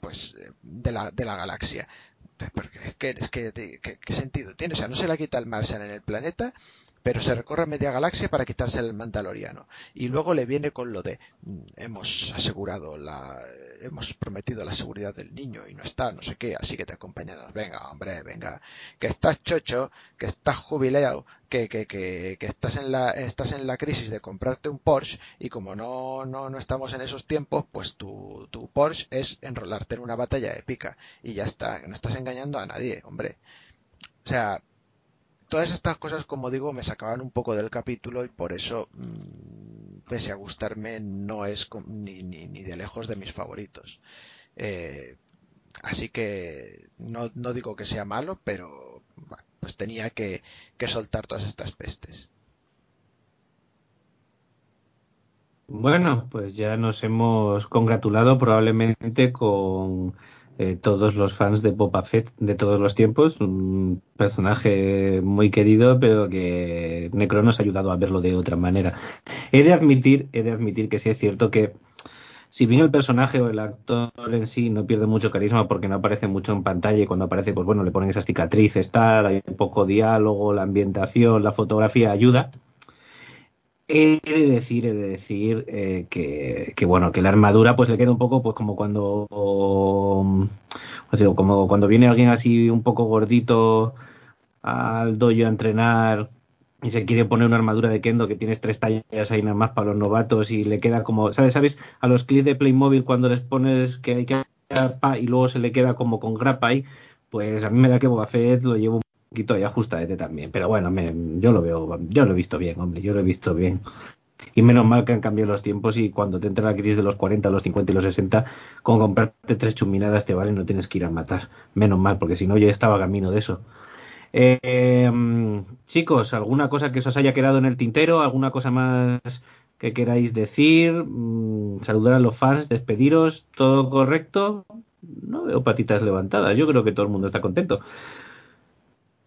pues de la, de la galaxia. ¿qué sentido tiene? O sea, no se la quita el Martian en el planeta pero se recorre media galaxia para quitarse el Mandaloriano. Y luego le viene con lo de mm, hemos asegurado la hemos prometido la seguridad del niño y no está, no sé qué, así que te acompañado. Venga, hombre, venga, que estás chocho, que estás jubilado, que, que, que, que estás en la estás en la crisis de comprarte un Porsche y como no no, no estamos en esos tiempos, pues tu, tu Porsche es enrolarte en una batalla épica y ya está, no estás engañando a nadie, hombre. O sea, todas estas cosas, como digo, me sacaban un poco del capítulo y por eso, mm, pese a gustarme, no es ni, ni, de lejos de mis favoritos. Eh, así que no, no, digo que sea malo, pero pues tenía que, que soltar todas estas pestes. Bueno, pues ya nos hemos congratulado probablemente con eh, todos los fans de Boba Fett de todos los tiempos, un personaje muy querido, pero que Necro nos ha ayudado a verlo de otra manera. He de admitir, he de admitir que sí es cierto que si bien el personaje o el actor en sí no pierde mucho carisma porque no aparece mucho en pantalla y cuando aparece, pues bueno, le ponen esas cicatrices, tal, hay poco diálogo, la ambientación, la fotografía ayuda. He de decir, he de decir eh, que, bueno, que la armadura pues le queda un poco pues como cuando como cuando viene alguien así un poco gordito al dojo a entrenar y se quiere poner una armadura de kendo que tienes tres tallas ahí nada más para los novatos y le queda como, ¿sabes? ¿Sabes? A los clips de Playmobil cuando les pones que hay que y luego se le queda como con grapa ahí, pues a mí me da que Boba Fett lo llevo poquito ahí ajustadete también. Pero bueno, me, yo lo veo, yo lo he visto bien, hombre, yo lo he visto bien. Y menos mal que han cambiado los tiempos y cuando te entra la crisis de los 40, los 50 y los 60, con comprarte tres chuminadas te vale, no tienes que ir a matar. Menos mal, porque si no ya estaba camino de eso. Eh, chicos, ¿alguna cosa que os haya quedado en el tintero? ¿Alguna cosa más que queráis decir? Mm, saludar a los fans, despediros, ¿todo correcto? No veo patitas levantadas, yo creo que todo el mundo está contento.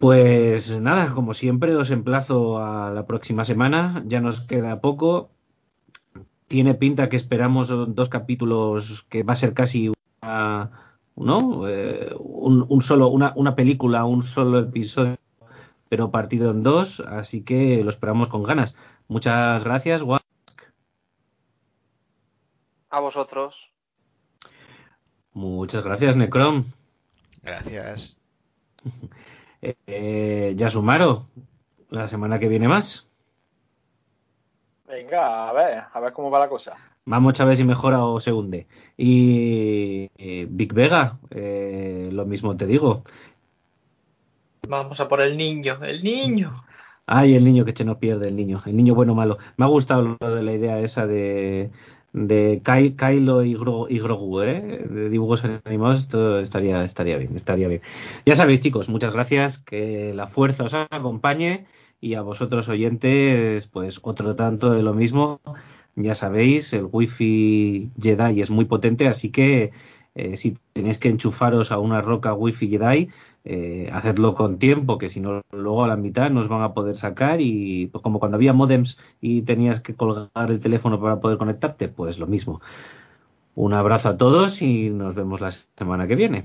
Pues nada, como siempre, os emplazo a la próxima semana. Ya nos queda poco. Tiene pinta que esperamos dos capítulos que va a ser casi una, ¿no? Eh, un, un, solo, una, una película, un solo episodio, pero partido en dos. Así que lo esperamos con ganas. Muchas gracias, Wask. A vosotros. Muchas gracias, Necrom. Gracias. Eh, Yasumaro, la semana que viene más. Venga, a ver, a ver cómo va la cosa. Vamos a ver si mejora o se hunde. Y, y Big Vega, eh, lo mismo te digo. Vamos a por el niño, el niño. Ay, el niño que se nos pierde, el niño. El niño bueno o malo. Me ha gustado lo de la idea esa de, de Kai, Kylo y Grogu, ¿eh? De dibujos animados, esto estaría, estaría bien, estaría bien. Ya sabéis, chicos, muchas gracias, que la fuerza os acompañe y a vosotros oyentes, pues otro tanto de lo mismo. Ya sabéis, el wifi Jedi es muy potente, así que eh, si tenéis que enchufaros a una roca wifi Jedi, eh, hacedlo con tiempo, que si no, luego a la mitad nos van a poder sacar y pues, como cuando había modems y tenías que colgar el teléfono para poder conectarte, pues lo mismo. Un abrazo a todos y nos vemos la semana que viene.